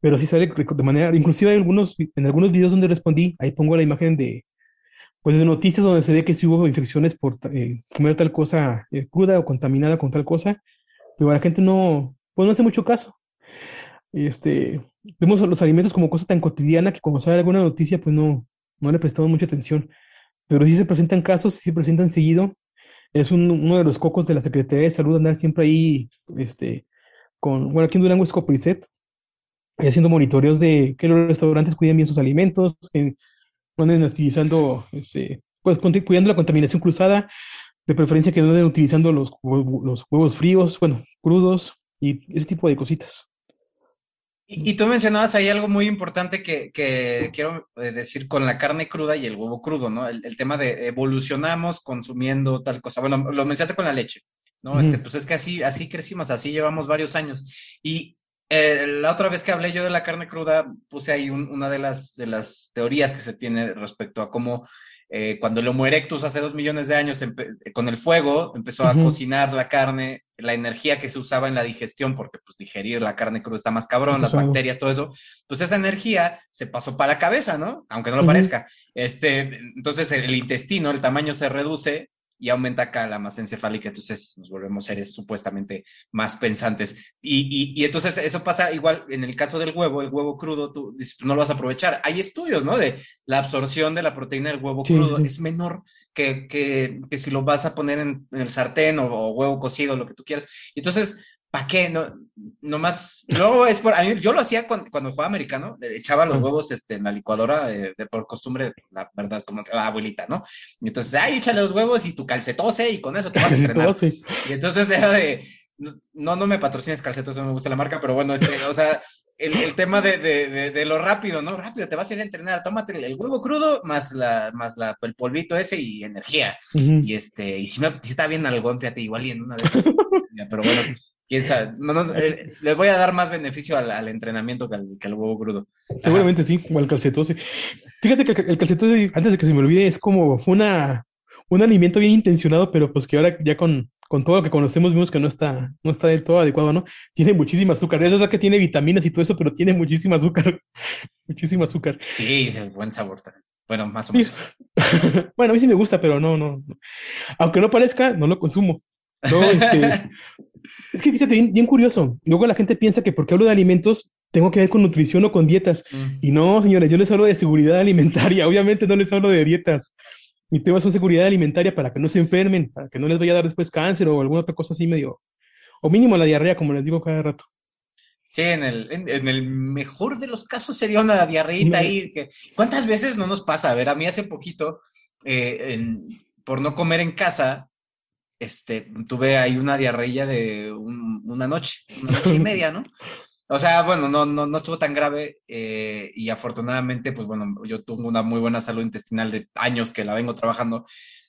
B: Pero sí sale de manera, inclusive hay algunos, en algunos videos donde respondí, ahí pongo la imagen de, pues de noticias donde se ve que sí hubo infecciones por eh, comer tal cosa eh, cruda o contaminada con tal cosa, pero la gente no, pues no hace mucho caso. Este, vemos los alimentos como cosa tan cotidiana que cuando sale alguna noticia, pues no, no le prestamos mucha atención, pero sí se presentan casos, sí se presentan seguido. Es uno de los cocos de la Secretaría de Salud andar siempre ahí, este, con, bueno, aquí en Durango es Copriset, haciendo monitoreos de que los restaurantes cuiden bien sus alimentos, que no anden utilizando, este, pues cuidando la contaminación cruzada, de preferencia que no anden utilizando los, los huevos fríos, bueno, crudos y ese tipo de cositas.
A: Y, tú mencionabas ahí algo muy importante que, quiero eh, decir con la carne cruda y el huevo crudo, ¿no? El, tema de evolucionamos consumiendo tal cosa. Bueno, lo mencionaste con la leche, ¿no? Este, pues es que así, así crecimos, así llevamos varios años. Y eh, la otra vez que hablé yo de la carne cruda, puse ahí una de las, de las teorías que se tiene respecto a cómo eh, cuando el Homo erectus hace dos millones de años con el fuego empezó a cocinar la carne, la energía que se usaba en la digestión, porque pues digerir la carne cruda está más cabrón, las bacterias, todo eso, pues esa energía se pasó para la cabeza, ¿no? Aunque no lo parezca. Este, entonces el intestino, el tamaño se reduce y aumenta acá la masa encefálica, entonces nos volvemos seres supuestamente más pensantes. Y, y, entonces eso pasa igual en el caso del huevo, el huevo crudo, tú no lo vas a aprovechar. Hay estudios, ¿no? De la absorción de la proteína del huevo crudo es menor que, que, que, si lo vas a poner en, el sartén o, o, huevo cocido, lo que tú quieras. Entonces, ¿Para qué? No, nomás. Luego es por. A mí, yo lo hacía cuando, cuando fue americano, echaba los huevos este, en la licuadora de, por costumbre, la verdad, como la abuelita, ¿no? Y entonces, ay, échale los huevos y tu calcetose y con eso te vas a estrenar. Y entonces era de. No, no me patrocines calcetose, no me gusta la marca, pero bueno, este, o sea, el, el tema de, de, de, lo rápido, ¿no? Rápido, te vas a ir a entrenar, tómate el, huevo crudo más, la, más la, el polvito ese y energía. Y este, y si, me, si está bien algo, fíjate, igual y en una vez. [laughs] pero bueno, quién sabe. [laughs] Eh, les voy a dar más beneficio al, entrenamiento que al, huevo crudo.
B: Seguramente sí, o al calcetose. Fíjate que el calcetose, antes de que se me olvide, es como una, un alimento bien intencionado, pero pues que ahora ya con, con todo lo que conocemos vimos que no está, no está del todo adecuado, ¿no? Tiene muchísima azúcar. Es verdad que tiene vitaminas y todo eso, pero tiene muchísima azúcar. [laughs] muchísimo azúcar.
A: Sí, buen sabor también. Bueno, más o menos. [laughs]
B: bueno, a mí sí me gusta, pero no, no. Aunque no parezca, no lo consumo. No, este, es que fíjate, bien, curioso. Luego la gente piensa que porque hablo de alimentos, tengo que ver con nutrición o con dietas. Mm. Y no, señores, yo les hablo de seguridad alimentaria. [laughs] Obviamente no les hablo de dietas. Mi tema es seguridad alimentaria para que no se enfermen, para que no les vaya a dar después cáncer o alguna otra cosa así medio, o mínimo la diarrea, como les digo cada rato.
A: Sí, en el, en, el mejor de los casos sería una diarreita ahí. Que, ¿Cuántas veces no nos pasa? A ver, a mí hace poquito, eh, por no comer en casa, este, tuve ahí una diarrea de una noche, una noche y media, ¿no? [laughs] O sea, bueno, no, no, no estuvo tan grave eh, y afortunadamente, pues bueno, yo tuve una muy buena salud intestinal de años que la vengo trabajando,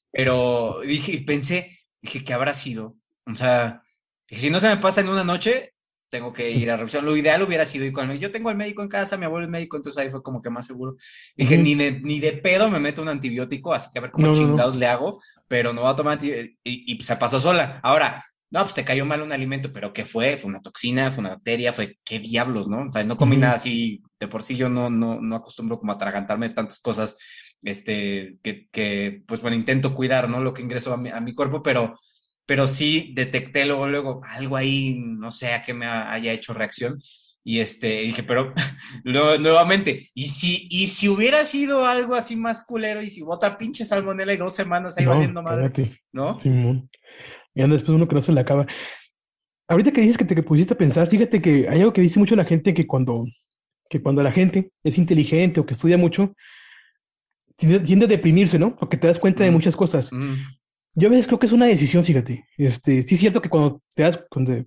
A: pero dije, pensé, dije, ¿qué habrá sido? O sea, si no se me pasa en una noche, tengo que ir a revisión. Lo ideal hubiera sido ir con Yo tengo al médico en casa, mi abuelo es médico, entonces ahí fue como que más seguro. Dije, ni, de, ni de pedo me meto un antibiótico, así que a ver cómo chingados le hago, pero no va a tomar y, y, se pasó sola. Ahora, no, pues te cayó mal un alimento, pero ¿qué fue? Fue una toxina, fue una bacteria, fue qué diablos, ¿no? O sea, no comí nada así, de por sí yo no, no, no acostumbro como a atragantarme tantas cosas, este, que, que, pues bueno, intento cuidar, ¿no? Lo que ingreso a mi, a mi cuerpo, pero pero sí detecté luego, luego algo ahí, no sé a qué me haya hecho reacción. Y este, dije, pero [laughs] nuevamente, ¿y si, y si hubiera sido algo así más culero y si bota pinche salmonela y dos semanas ahí valiendo madre, ¿no?
B: Simón. Y anda después uno que no se le acaba. Ahorita que dices que te pusiste a pensar, fíjate que hay algo que dice mucho la gente que cuando, que cuando la gente es inteligente o que estudia mucho, tiende, a deprimirse, ¿no? Porque te das cuenta de muchas cosas. Yo a veces creo que es una decisión, fíjate. Este, sí es cierto que cuando te das, cuando,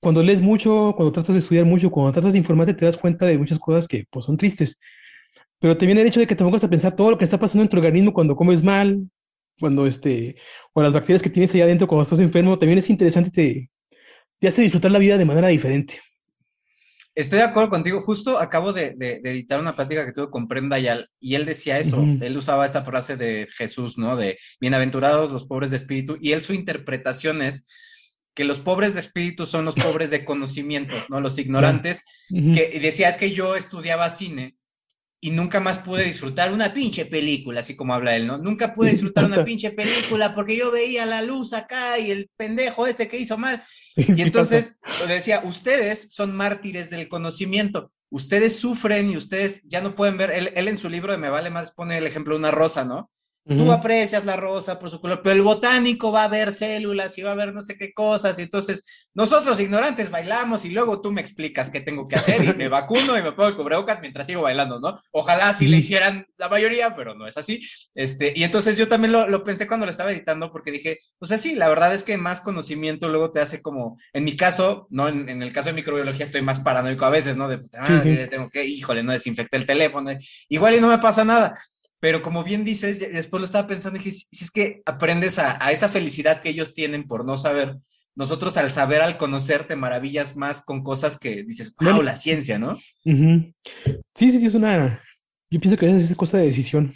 B: cuando lees mucho, cuando tratas de estudiar mucho, cuando tratas de informarte, te das cuenta de muchas cosas que pues, son tristes. Pero también el hecho de que te pongas a pensar todo lo que está pasando en tu organismo cuando comes mal, cuando este, o las bacterias que tienes allá adentro cuando estás enfermo, también es interesante, te, te hace disfrutar la vida de manera diferente.
A: Estoy de acuerdo contigo. Justo acabo de, editar una plática que tuve con Yal y él decía eso. Él usaba esta frase de Jesús, ¿no? De bienaventurados los pobres de espíritu. Y él su interpretación es que los pobres de espíritu son los pobres de conocimiento, ¿no? Los [laughs] ignorantes. Que decía, es que yo estudiaba cine y nunca más pude disfrutar una pinche película, así como habla él, ¿no? Nunca pude [laughs] disfrutar una pinche película porque yo veía la luz acá y el pendejo este que hizo mal. [laughs] Y entonces decía, ustedes son mártires del conocimiento. ustedes sufren y ustedes ya no pueden ver, él, él en su libro de Me Vale Más pone el ejemplo de una rosa, ¿no? Tú aprecias la rosa por su color, pero el botánico va a ver células y va a ver no sé qué cosas, y entonces nosotros ignorantes bailamos y luego tú me explicas qué tengo que hacer y me vacuno y me pongo el cubrebocas mientras sigo bailando, ¿no? Ojalá sí le hicieran la mayoría, pero no es así. Este, y entonces yo también lo, lo pensé cuando lo estaba editando porque dije, pues así, la verdad es que más conocimiento luego te hace como, en mi caso, no, en, en el caso de microbiología estoy más paranoico a veces, ¿no? De, ah, sí, sí. tengo que, híjole, no desinfecté el teléfono, igual y no me pasa nada pero como bien dices, después lo estaba pensando y dije, si, es que aprendes a, a, esa felicidad que ellos tienen por no saber, nosotros al saber, al conocer, te maravillas más con cosas que dices, wow, la ciencia, ¿no?
B: Uh -huh. Sí, sí, sí, es una, yo pienso que es cosa de decisión.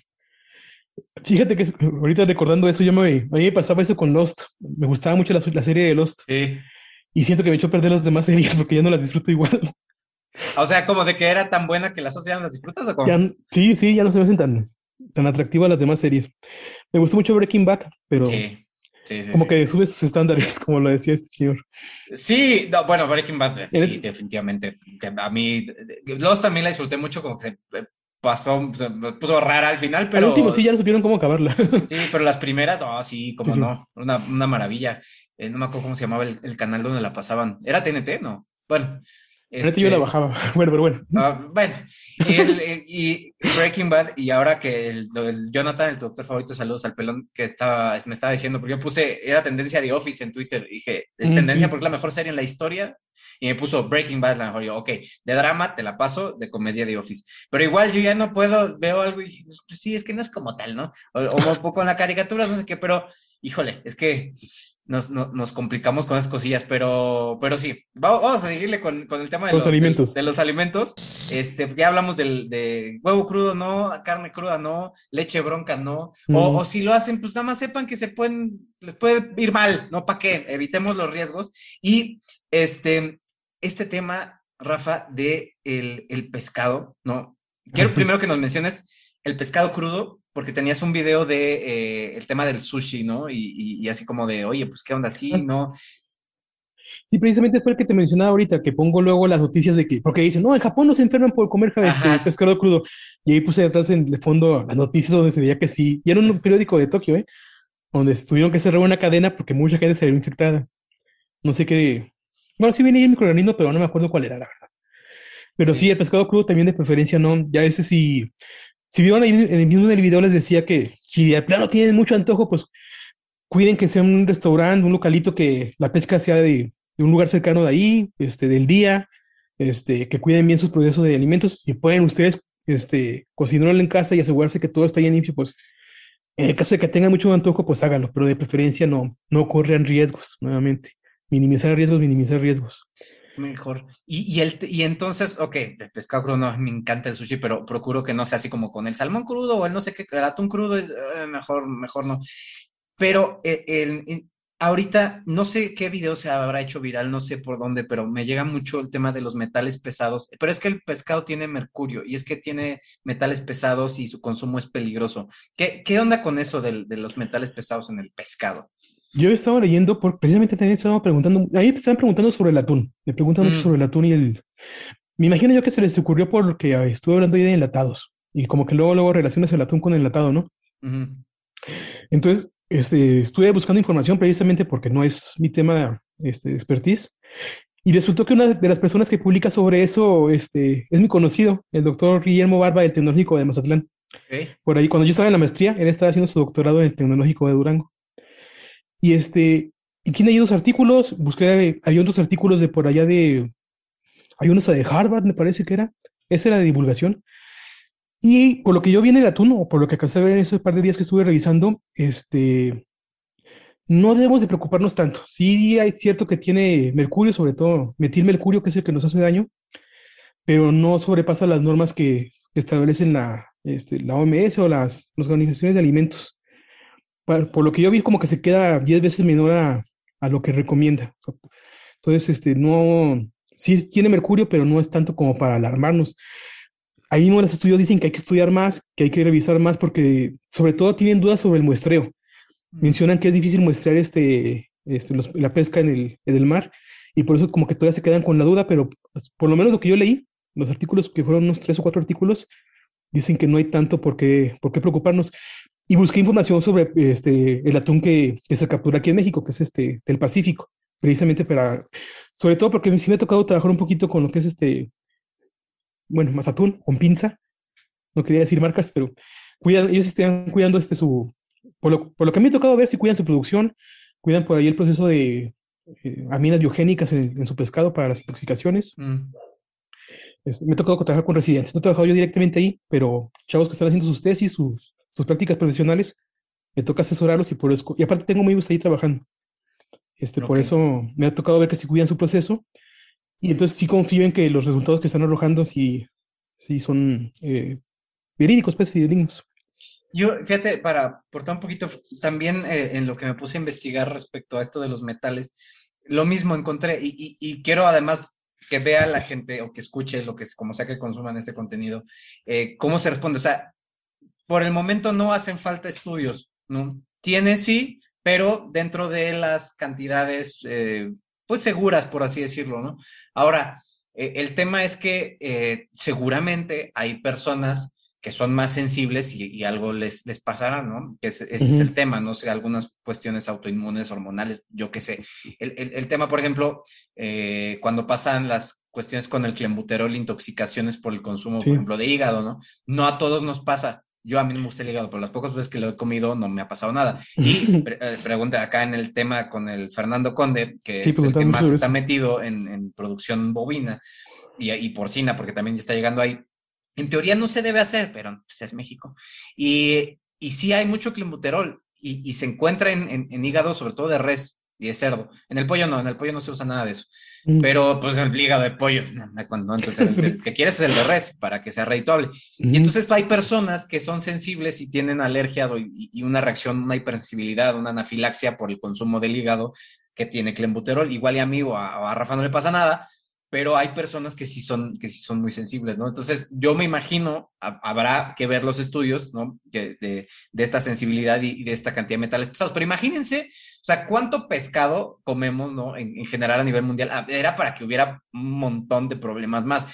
B: Fíjate que ahorita recordando eso, yo me, a mí me pasaba eso con Lost, me gustaba mucho la, la serie de Lost.
A: Sí.
B: Y siento que me echó a perder las demás series porque ya no las disfruto igual.
A: O sea, como de que era tan buena que las otras ya no las disfrutas o cómo?
B: Ya, sí, sí, ya no se me hacen tan, tan atractiva a las demás series. Me gustó mucho Breaking Bad, pero
A: sí, sí, sí,
B: como que sube sus estándares, [laughs] como lo decía este señor.
A: Sí, no, bueno, Breaking Bad, sí, definitivamente. Que a mí, Lost también la disfruté mucho, como que se pasó, se puso rara al final, pero...
B: Al último sí, ya no supieron cómo acabarla.
A: Sí, pero las primeras, oh, sí, como no, una, una, maravilla. Eh, no me acuerdo cómo se llamaba el, el canal donde la pasaban. ¿Era TNT? No. Bueno,
B: este, yo la bajaba. [laughs] Bueno, pero bueno.
A: Uh, bueno, y, el, y, Breaking Bad, y ahora que el, el, Jonathan, el doctor favorito, saludos al pelón que estaba, me estaba diciendo, porque yo puse, era tendencia de Office en Twitter, y dije, es tendencia sí. porque es la mejor serie en la historia, y me puso Breaking Bad la mejor. Yo, ok, de drama te la paso, de comedia de Office. Pero igual yo ya no puedo, veo algo y dije, pues sí, es que no es como tal, ¿no? O, o un poco en la caricatura, no sé qué, pero híjole, es que nos, nos, nos, complicamos con esas cosillas, pero, pero sí, vamos, vamos a seguirle con, con, el tema de
B: los,
A: los
B: alimentos.
A: De, de, los alimentos. Este, ya hablamos del, de huevo crudo, no, carne cruda, no, leche bronca, no. Mm. O, o, si lo hacen, pues nada más sepan que se pueden, les puede ir mal, ¿no? ¿Para qué? Evitemos los riesgos. Y este, este tema, Rafa, de el, el pescado, ¿no? Quiero ah, sí. primero que nos menciones el pescado crudo, porque tenías un video de eh, el tema del sushi, ¿no? Y, y, y, así como de, oye, pues qué onda así, ¿no?
B: Sí, precisamente fue el que te mencionaba ahorita, que pongo luego las noticias de que, porque dicen, no, en Japón no se enferman por comer este, pescado crudo. Y ahí puse atrás en de fondo las noticias donde se veía que sí. Y era un periódico de Tokio, ¿eh? Donde tuvieron que cerrar una cadena porque mucha gente se había infectada. No sé qué. Bueno, sí viene el microorganismo, pero no me acuerdo cuál era, la verdad. Pero sí. sí, el pescado crudo también de preferencia no. Ya ese sí si vieron ahí en el mismo del video les decía que si de plano tienen mucho antojo, pues cuiden que sea un restaurante, un localito que la pesca sea de, un lugar cercano de ahí, este, del día, este, que cuiden bien sus procesos de alimentos. Si pueden ustedes este, cocinarlo en casa y asegurarse que todo está bien limpio, pues en el caso de que tengan mucho antojo, pues háganlo, pero de preferencia no, no corran riesgos, nuevamente. Minimizar riesgos, minimizar riesgos.
A: Mejor. Y, y, el, y entonces, ok, el pescado crudo no, me encanta el sushi, pero procuro que no sea así como con el salmón crudo o el no sé qué, el crudo es eh, mejor, mejor no. Pero el, el, ahorita no sé qué video se habrá hecho viral, no sé por dónde, pero me llega mucho el tema de los metales pesados. Pero es que el pescado tiene mercurio y es que tiene metales pesados y su consumo es peligroso. ¿Qué, qué onda con eso de, de los metales pesados en el pescado?
B: Yo estaba leyendo, por, precisamente también estaba preguntando, a mí me estaban preguntando sobre el atún, me preguntan mm. mucho sobre el atún y el... Me imagino yo que se les ocurrió porque estuve hablando ahí de enlatados y como que luego, luego relacionas el atún con el enlatado, ¿no?
A: Uh -huh.
B: Entonces, este, estuve buscando información precisamente porque no es mi tema este, de expertise y resultó que una de las personas que publica sobre eso este, es mi conocido, el doctor Guillermo Barba del Tecnológico de Mazatlán.
A: Okay.
B: Por ahí, cuando yo estaba en la maestría, él estaba haciendo su doctorado en el Tecnológico de Durango. Y este, y tiene ahí dos artículos, busqué, hay otros artículos de por allá de, hay unos de Harvard, me parece que era, esa era de divulgación. Y por lo que yo vi en el atún, o por lo que alcancé a ver en esos par de días que estuve revisando, este, no debemos de preocuparnos tanto. Sí hay cierto que tiene mercurio, sobre todo metilmercurio, que es el que nos hace daño, pero no sobrepasa las normas que, que establecen la, este, la OMS o las, las organizaciones de alimentos por lo que yo vi, como que se queda 10 veces menor a, a, lo que recomienda. Entonces, este, no, sí tiene mercurio, pero no es tanto como para alarmarnos. Ahí mismo los estudios dicen que hay que estudiar más, que hay que revisar más, porque sobre todo tienen dudas sobre el muestreo. Mencionan que es difícil muestrear este, este los, la pesca en el, en el mar, y por eso como que todavía se quedan con la duda, pero pues, por lo menos lo que yo leí, los artículos, que fueron unos tres o cuatro artículos, dicen que no hay tanto por qué, por qué preocuparnos. Y busqué información sobre este, el atún que, que, se captura aquí en México, que es este, del Pacífico, precisamente para, sobre todo porque sí me ha tocado trabajar un poquito con lo que es este, bueno, más atún, con pinza. No quería decir marcas, pero cuidan, ellos están cuidando este su, por lo, por lo que me ha tocado ver, si cuidan su producción, cuidan por ahí el proceso de eh, aminas biogénicas en, en, su pescado para las intoxicaciones. Mm. Este, me ha tocado trabajar con residentes. No he trabajado yo directamente ahí, pero chavos que están haciendo sus tesis, sus, sus prácticas profesionales, me toca asesorarlos y por eso, y aparte tengo amigos ahí trabajando. Este, okay. Por eso me ha tocado ver que se cuidan su proceso y entonces sí confío en que los resultados que están arrojando sí, sí son eh, verídicos, pues, dignos.
A: Yo, fíjate, para aportar un poquito, también eh, en lo que me puse a investigar respecto a esto de los metales, lo mismo encontré y, y, y quiero además que vea la gente o que escuche lo que es, como sea que consuman este contenido, eh, cómo se responde. O sea, por el momento no hacen falta estudios, ¿no? Tiene sí, pero dentro de las cantidades, eh, pues seguras, por así decirlo, ¿no? Ahora, eh, el tema es que eh, seguramente hay personas que son más sensibles y, y algo les, les pasará, ¿no? Que ese, ese uh -huh. es el tema, no sé, algunas cuestiones autoinmunes, hormonales, yo qué sé. El, el, el, tema, por ejemplo, eh, cuando pasan las cuestiones con el clenbuterol, intoxicaciones por el consumo, sí. por ejemplo, de hígado, ¿no? No a todos nos pasa. Yo a mí no me gusta el hígado, pero las pocas veces que lo he comido no me ha pasado nada. Y [laughs] pre eh, pregunta acá en el tema con el Fernando Conde, que sí, es el que más está metido en, en producción bovina y, y porcina, porque también ya está llegando ahí en teoría no se debe hacer, pero pues, es México. Y, y sí hay mucho clenbuterol y, y se encuentra en, en, en, hígado, sobre todo de res y de cerdo. En el pollo no, en el pollo no se usa nada de eso. Mm. Pero pues el hígado de pollo, no entonces el que, [laughs] que, quieres es el de res para que sea redituable. Y entonces hay personas que son sensibles y tienen alergia y, y una reacción, una hipersensibilidad, una anafilaxia por el consumo del hígado que tiene clenbuterol. Igual y a mí o a, a Rafa no le pasa nada, pero hay personas que sí son, que sí son muy sensibles, ¿no? Entonces, yo me imagino, a, habrá que ver los estudios, ¿no? De, de, de esta sensibilidad y, y, de esta cantidad de metales pesados, pero imagínense, o sea, cuánto pescado comemos, ¿no? En, en general a nivel mundial, era para que hubiera un montón de problemas más.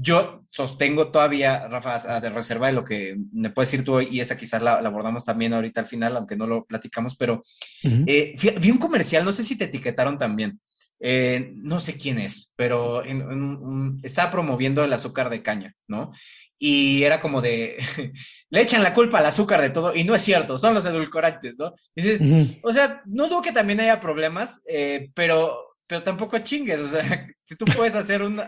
A: Yo sostengo todavía, Rafa, de reserva de lo que me puedes decir tú, y esa quizás la, la, abordamos también ahorita al final, aunque no lo platicamos, pero uh -huh. eh, vi un comercial, no sé si te etiquetaron también, eh, no sé quién es, pero en, estaba promoviendo el azúcar de caña, ¿no? Y era como de, [laughs] le echan la culpa al azúcar de todo, y no es cierto, son los edulcorantes, ¿no? Dices, uh -huh. O sea, no dudo que también haya problemas, eh, pero, pero tampoco chingues, o sea, [laughs] si tú puedes hacer un,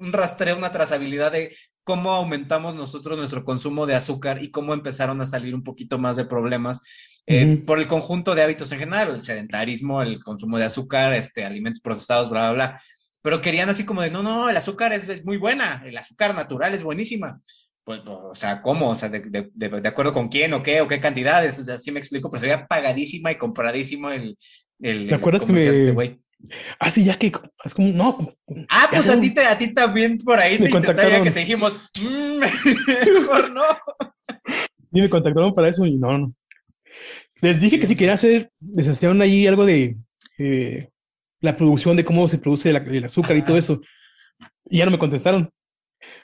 A: un rastreo, una trazabilidad de cómo aumentamos nosotros nuestro consumo de azúcar y cómo empezaron a salir un poquito más de problemas eh, uh -huh. por el conjunto de hábitos en general, el sedentarismo, el consumo de azúcar, este, alimentos procesados, bla, bla, bla. Pero querían así como de, no, no, el azúcar es, es muy buena, el azúcar natural es buenísima. Pues, o sea, ¿cómo? O sea, de, de, de, de, acuerdo con quién o qué o qué cantidades. O sea, sí me explico, pero sería pagadísima y compradísimo el. el
B: ¿Te acuerdas que me, Ah, sí, ya que es como, no.
A: Ah, pues a ti, te, a ti también por ahí
B: me
A: te contactaron que te dijimos, mmm, [laughs] mejor no. [laughs]
B: Y me contactaron para eso y no, no. Les dije que si querían hacer, les hacían ahí algo de eh, la producción, de cómo se produce la, el azúcar Ajá. y todo eso. Y ya no me contestaron.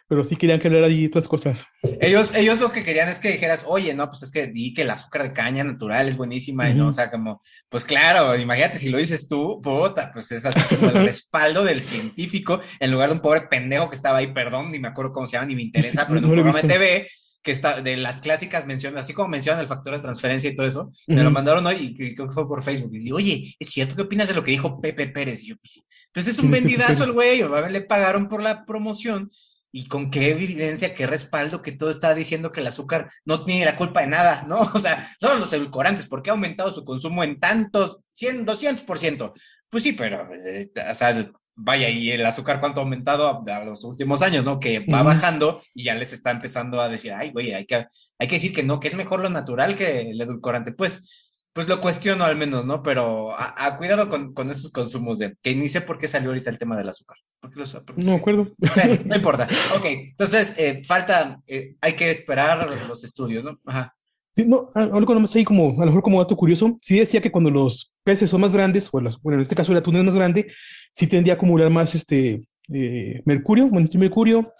B: Pero sí querían que hablara ahí otras cosas.
A: Ellos, ellos lo que querían es que dijeras, oye, no, pues es que di que el azúcar de caña natural es buenísima, uh -huh. y no, o sea, como, pues claro, imagínate si lo dices tú, puta, pues es así como el [laughs] respaldo del científico, en lugar de un pobre pendejo que estaba ahí, perdón, ni me acuerdo cómo se llama, ni me interesa, sí, pero en un programa de TV que está de las clásicas menciones, así como mencionan el factor de transferencia y todo eso, uh -huh. me lo mandaron hoy y creo que fue por Facebook. Y dije, oye, ¿es cierto? ¿Qué opinas de lo que dijo Pepe Pérez? Y yo, pues, pues es un vendidazo el güey, o le pagaron por la promoción. ¿Y con qué evidencia, qué respaldo que todo está diciendo que el azúcar no tiene la culpa de nada, ¿no? [laughs] O sea, son los edulcorantes, ¿por qué ha aumentado su consumo en tantos, 100, 200%? Pues sí, pero, pues, eh, o sea, vaya, y el azúcar cuánto ha aumentado a, a los últimos años, ¿no? Que va uh -huh. bajando y ya les está empezando a decir, ay, güey, hay que, hay que decir que no, que es mejor lo natural que el edulcorante. Pues, pues lo cuestiono al menos, ¿no? Pero a, a cuidado con, con, esos consumos de, que ni sé por qué salió ahorita el tema del azúcar. ¿Por qué lo,
B: por qué no me acuerdo.
A: Bueno, no importa. [laughs] Ok, entonces, eh, falta, eh, hay que esperar los estudios, ¿no? Ajá.
B: Sí, no, algo nomás ahí como, a lo mejor como dato curioso, sí decía que cuando los peces son más grandes, o las, bueno, en este caso el atún es más grande, sí tendría a acumular más este, eh, mercurio, mercurio,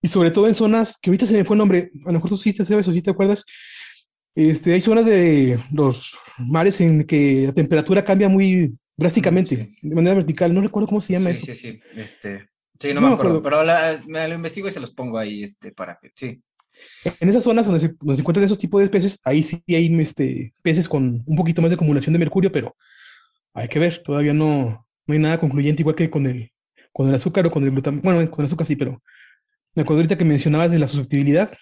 B: y sobre todo en zonas que ahorita se me fue el nombre, a lo mejor tú sí te sabes o sí te acuerdas, este, hay zonas de los mares en que la temperatura cambia muy drásticamente, de manera vertical. No recuerdo cómo se llama
A: sí,
B: eso.
A: Sí, sí, este, sí, no, me, acuerdo, pero me lo investigo y se los pongo ahí, este, para que, sí.
B: En esas zonas donde se, encuentran esos tipos de peces, ahí sí hay este, peces con un poquito más de acumulación de mercurio, pero hay que ver, todavía no, no hay nada concluyente, igual que con el, con el azúcar o con el glutamato. Bueno, con el azúcar sí, pero me acuerdo ahorita que mencionabas de la susceptibilidad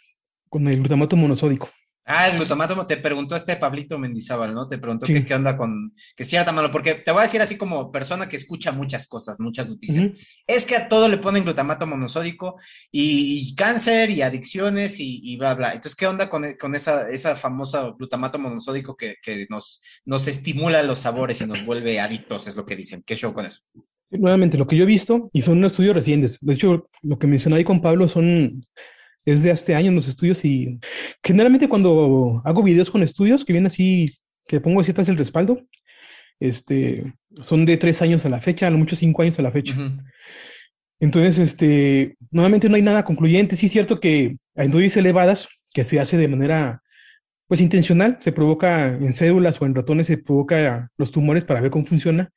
B: con el glutamato monosódico.
A: Ah, el glutamato, te preguntó este Pablito Mendizábal, ¿no? Te preguntó qué, onda con, que cierta malo, porque te voy a decir así como persona que escucha muchas cosas, muchas noticias, es que a todo le ponen glutamato monosódico y, cáncer y adicciones y, bla, bla. Entonces, ¿qué onda con, esa, esa famosa glutamato monosódico que, nos, nos estimula los sabores y nos vuelve adictos, es lo que dicen? ¿Qué show con eso?
B: Nuevamente, lo que yo he visto, y son estudios recientes, de hecho, lo que mencioné ahí con Pablo son es de este año en los estudios y generalmente cuando hago videos con estudios que vienen así, que pongo ciertas el respaldo, este, son de tres años a la fecha, a lo mucho cinco años a la fecha. Entonces, este, nuevamente no hay nada concluyente. Sí es cierto que hay dosis elevadas que se hace de manera, pues, intencional, se provoca en células o en ratones, se provoca los tumores para ver cómo funciona.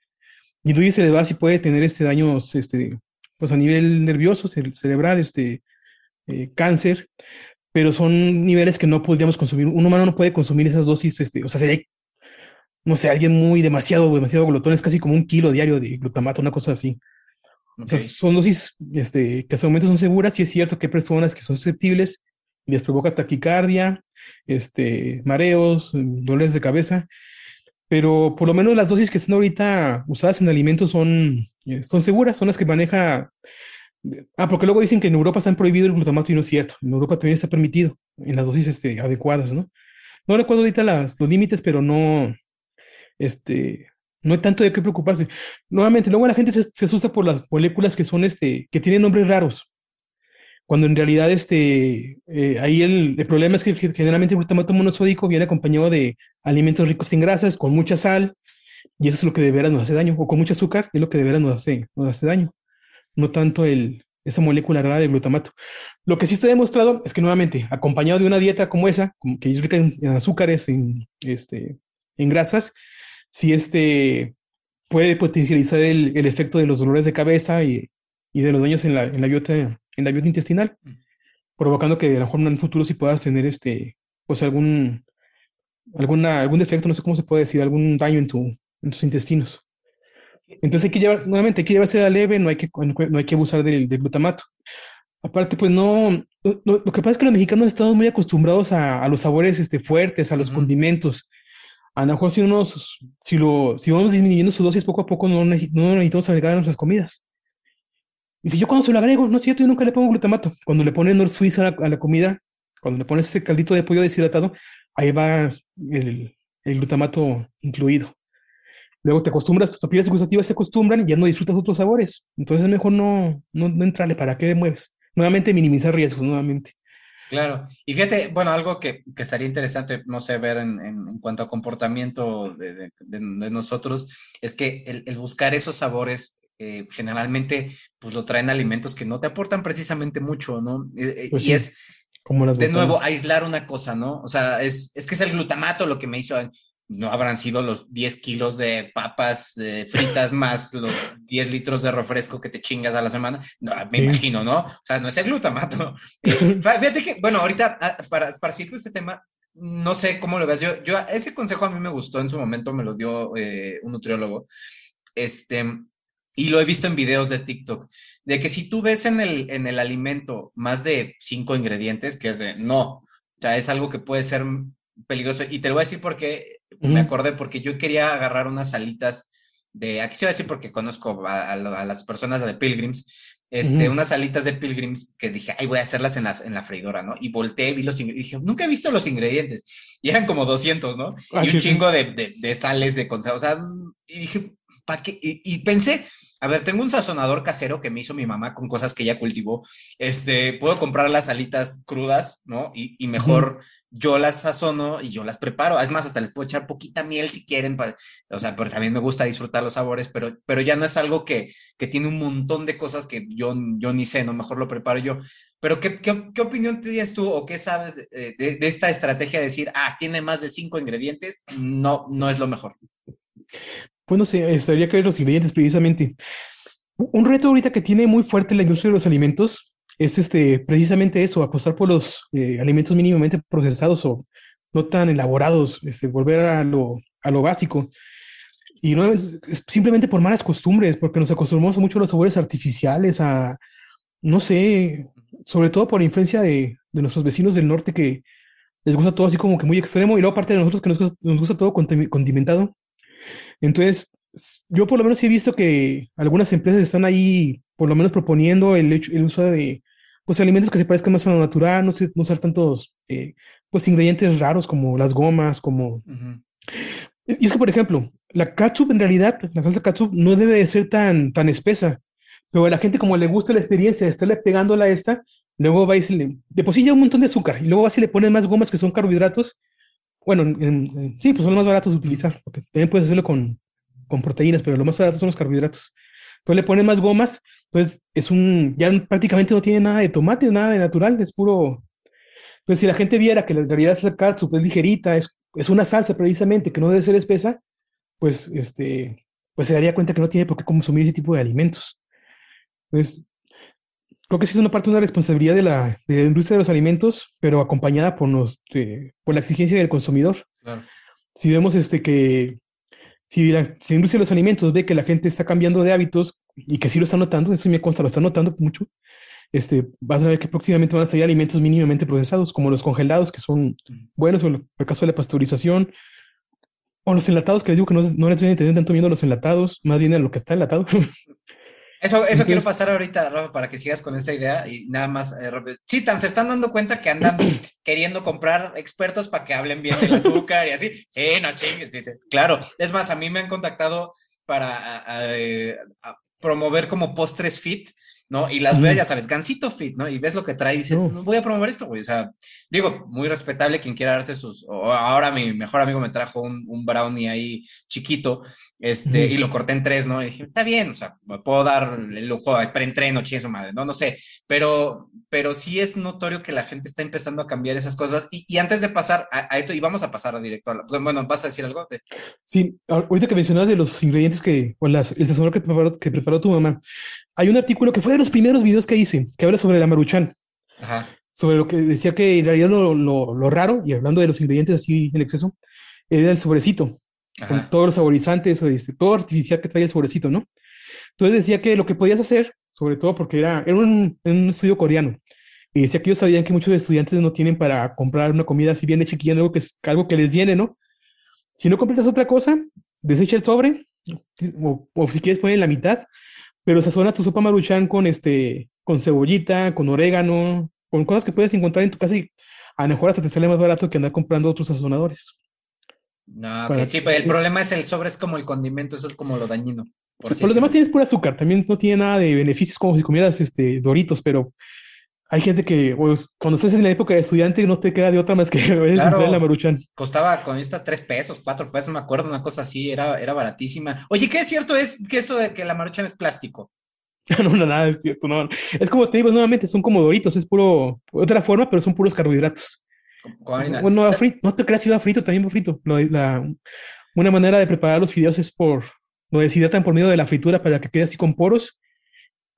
B: Y dosis elevadas sí puede tener este daños, este, pues, a nivel nervioso, cerebral, este, eh, cáncer, pero son niveles que no podríamos consumir. Un humano no puede consumir esas dosis, este, o sea, sería, no sé, alguien muy demasiado, demasiado glotón, es casi como un kilo diario de glutamato, una cosa así. O sea, son dosis este, que hasta el momento son seguras y es cierto que hay personas que son susceptibles y les provoca taquicardia, este, mareos, dolores de cabeza, pero por lo menos las dosis que están ahorita usadas en alimentos son, eh, son seguras, son las que maneja Ah, porque luego dicen que en Europa están prohibido el glutamato y no es cierto. En Europa también está permitido en las dosis este, adecuadas, ¿no? No recuerdo ahorita los límites, pero no, este, no hay tanto de qué preocuparse. Nuevamente, luego la gente se, asusta por las moléculas que son, este, que tienen nombres raros. Cuando en realidad, este, eh, ahí el, el, problema es que generalmente el glutamato monosódico viene acompañado de alimentos ricos en grasas, con mucha sal, y eso es lo que de veras nos hace daño, o con mucho azúcar, es lo que de veras nos hace, nos hace daño no tanto el, esa molécula rara de glutamato. Lo que sí está demostrado es que nuevamente, acompañado de una dieta como esa, que es rica en, azúcares, en, este, en grasas, sí este, puede potencializar el, el, efecto de los dolores de cabeza y, y de los daños en la, en la, biota, en la biota intestinal, provocando que a lo mejor en un futuro sí puedas tener este, pues algún, alguna, algún defecto, no sé cómo se puede decir, algún daño en, tu, en tus intestinos. Entonces hay que llevar, nuevamente, hay que llevarse a leve, no hay que, no hay que abusar del, glutamato. Aparte, pues no, lo que pasa es que los mexicanos estamos muy acostumbrados a, a los sabores este, fuertes, a los condimentos. A lo mejor si, unos, si, lo, si vamos disminuyendo su dosis poco a poco, no, necesitamos agregar a nuestras comidas. Y si yo cuando se lo agrego, no es cierto, yo nunca le pongo glutamato. Cuando le ponen North Swiss a la, a la comida, cuando le pones ese caldito de pollo deshidratado, ahí va el, el glutamato incluido. Luego te acostumbras, tus papilas gustativas se acostumbran y ya no disfrutas otros sabores. Entonces es mejor no, no, no entrarle para qué mueves. Nuevamente minimizar riesgos, nuevamente.
A: Claro, y fíjate, bueno, algo que, que estaría interesante, no sé, ver en, en, cuanto a comportamiento de, de, de, nosotros, es que el, el buscar esos sabores eh, generalmente pues lo traen alimentos que no te aportan precisamente mucho, ¿no? Eh, eh, pues y es, Como de nuevo, aislar una cosa, ¿no? O sea, es, es que es el glutamato lo que me hizo, no habrán sido los 10 kilos de papas fritas más [laughs] los 10 litros de refresco que te chingas a la semana. No, me imagino, ¿no? O sea, no es el glutamato. Eh, [laughs] fíjate que, bueno, ahorita, ah, para, para seguir este tema, no sé cómo lo ves. Yo, yo, ese consejo a mí me gustó en su momento, me lo dio eh, un nutriólogo. Este, y lo he visto en videos de TikTok, de que si tú ves en el, en el alimento más de cinco ingredientes, que es de no, o sea, es algo que puede ser peligroso. Y te lo voy a decir porque me acordé porque yo quería agarrar unas alitas de, aquí se va a decir porque conozco a, las personas de Pilgrims, este, unas alitas de Pilgrims que dije, ay, voy a hacerlas en la, en la freidora, ¿no? Y volteé, vi los ingredientes, dije, nunca he visto los ingredientes, y eran como 200, ¿no? Ah, y un chingo de, de, de, sales, de conserva, o sea, y dije, ¿para qué? Y, pensé, a ver, tengo un sazonador casero que me hizo mi mamá con cosas que ella cultivó. Este, puedo comprar las alitas crudas, ¿no? Y, y mejor yo las sazono y yo las preparo. Es más, hasta les puedo echar poquita miel si quieren, para, o sea, pero también me gusta disfrutar los sabores, pero, pero ya no es algo que, que tiene un montón de cosas que yo, yo ni sé, no, mejor lo preparo yo. Pero ¿qué, qué, qué opinión tienes tú o qué sabes de, de, de, esta estrategia de decir, ah, tiene más de cinco ingredientes? No, no es lo mejor.
B: Pues no sé, estaría ver los ingredientes precisamente. Un reto ahorita que tiene muy fuerte la industria de los alimentos es este, precisamente eso, apostar por los eh, alimentos mínimamente procesados o no tan elaborados, este, volver a lo, a lo básico. Y no es, simplemente por malas costumbres, porque nos acostumbramos mucho a los sabores artificiales, a, no sé, sobre todo por influencia de, de, nuestros vecinos del norte que les gusta todo así como que muy extremo, y luego aparte de nosotros que nos, nos gusta todo condimentado. Entonces, yo por lo menos he visto que algunas empresas están ahí, por lo menos proponiendo el, hecho, el uso de pues alimentos que se parezcan más a lo natural, no, no usar tantos eh, pues ingredientes raros como las gomas, como... Uh -huh. Y es que, por ejemplo, la catsup en realidad, la salsa catsup no debe de ser tan, tan espesa, pero a la gente como le gusta la experiencia de estarle pegándola a esta, luego va y se le... De por sí ya un montón de azúcar, y luego va y le ponen más gomas que son carbohidratos, bueno, en, sí, pues son los más baratos de utilizar, porque también puedes hacerlo con, con proteínas, pero lo más barato son los carbohidratos. Entonces le ponen más gomas, entonces es un, ya prácticamente no tiene nada de tomate, nada de natural, es puro. Entonces si la gente viera que en realidad esa catsup es ligerita, es, es una salsa precisamente que no debe ser espesa, pues este, pues se daría cuenta que no tiene por qué consumir ese tipo de alimentos. Entonces, creo que sí es una parte de una responsabilidad de la, de la industria de los alimentos, pero acompañada por, nos, eh, por la exigencia del consumidor. Claro. Si vemos este, que si la, si la, industria de los alimentos ve que la gente está cambiando de hábitos y que sí lo está notando, eso me consta, lo está notando mucho, este, vas a ver que próximamente van a salir alimentos mínimamente procesados, como los congelados, que son buenos, o en el caso de la pasteurización, o los enlatados, que les digo que no, no les viene tanto viendo los enlatados, más bien a lo que está enlatado. [laughs]
A: Eso, eso quiero pasar ahorita, Rafa, para que sigas con esa idea y nada más. Eh, Chitan, se están dando cuenta que andan [clears throat] queriendo comprar expertos para que hablen bien del azúcar y así. Sí, no chingues. Sí, sí. Claro, es más, a mí me han contactado para a, a, a promover como postres fit ¿no? Y las ves, ya sabes, gansito fit, ¿no? Y ves lo que trae y dices, no. voy a promover esto, güey. O sea, digo, muy respetable quien quiera darse sus. Ahora mi mejor amigo me trajo un, un brownie ahí chiquito, este, uh -huh. y lo corté en tres, ¿no? Y dije, está bien, o sea, me puedo dar el lujo de preentreno, chingo madre, no, no sé. Pero, pero sí es notorio que la gente está empezando a cambiar esas cosas. Y, y antes de pasar a, a, esto, y vamos a pasar a directo a la, Bueno, ¿vas a decir algo? De...
B: Sí, ahorita que mencionabas de los ingredientes que, o las, el sazonador que preparó, que preparó tu mamá, hay un artículo que fue de los primeros videos que hice, que habla sobre la maruchan. Ajá. Sobre lo que decía que en realidad lo, lo, lo, raro, y hablando de los ingredientes así en exceso, era el sobrecito, Ajá. con todos los saborizantes, este, todo artificial que trae el sobrecito, ¿no? Entonces decía que lo que podías hacer, sobre todo porque era, era un, un estudio coreano, y decía que ellos sabían que muchos estudiantes no tienen para comprar una comida así bien de chiquilla, algo que, algo que les llene, ¿no? Si no completas otra cosa, desecha el sobre, o, o si quieres poner la mitad, pero sazona tu sopa maruchan con este, con cebollita, con orégano, con cosas que puedes encontrar en tu casa y a lo mejor hasta te sale más barato que andar comprando otros sazonadores.
A: No, okay. sí, pero el problema es el sobre, es como el condimento, eso es como lo dañino.
B: Por, por lo demás tienes pura azúcar, también no tiene nada de beneficios como si comieras este, doritos, pero hay gente que pues, cuando estás en la época de estudiante no te queda de otra más que [laughs] ver claro, la maruchan.
A: Costaba con esta tres pesos, cuatro pesos, no me acuerdo, una cosa así, era, era baratísima. Oye, ¿qué es cierto es que esto de que la maruchan es plástico? [laughs]
B: no, no, nada es cierto, no. Es como te digo, nuevamente, son como doritos, es puro, otra forma, pero son puros carbohidratos. Bueno, frito, no te creas si va frito, también va frito. La, una manera de preparar los fideos es por, lo deshidratan por medio de la fritura para que quede así con poros.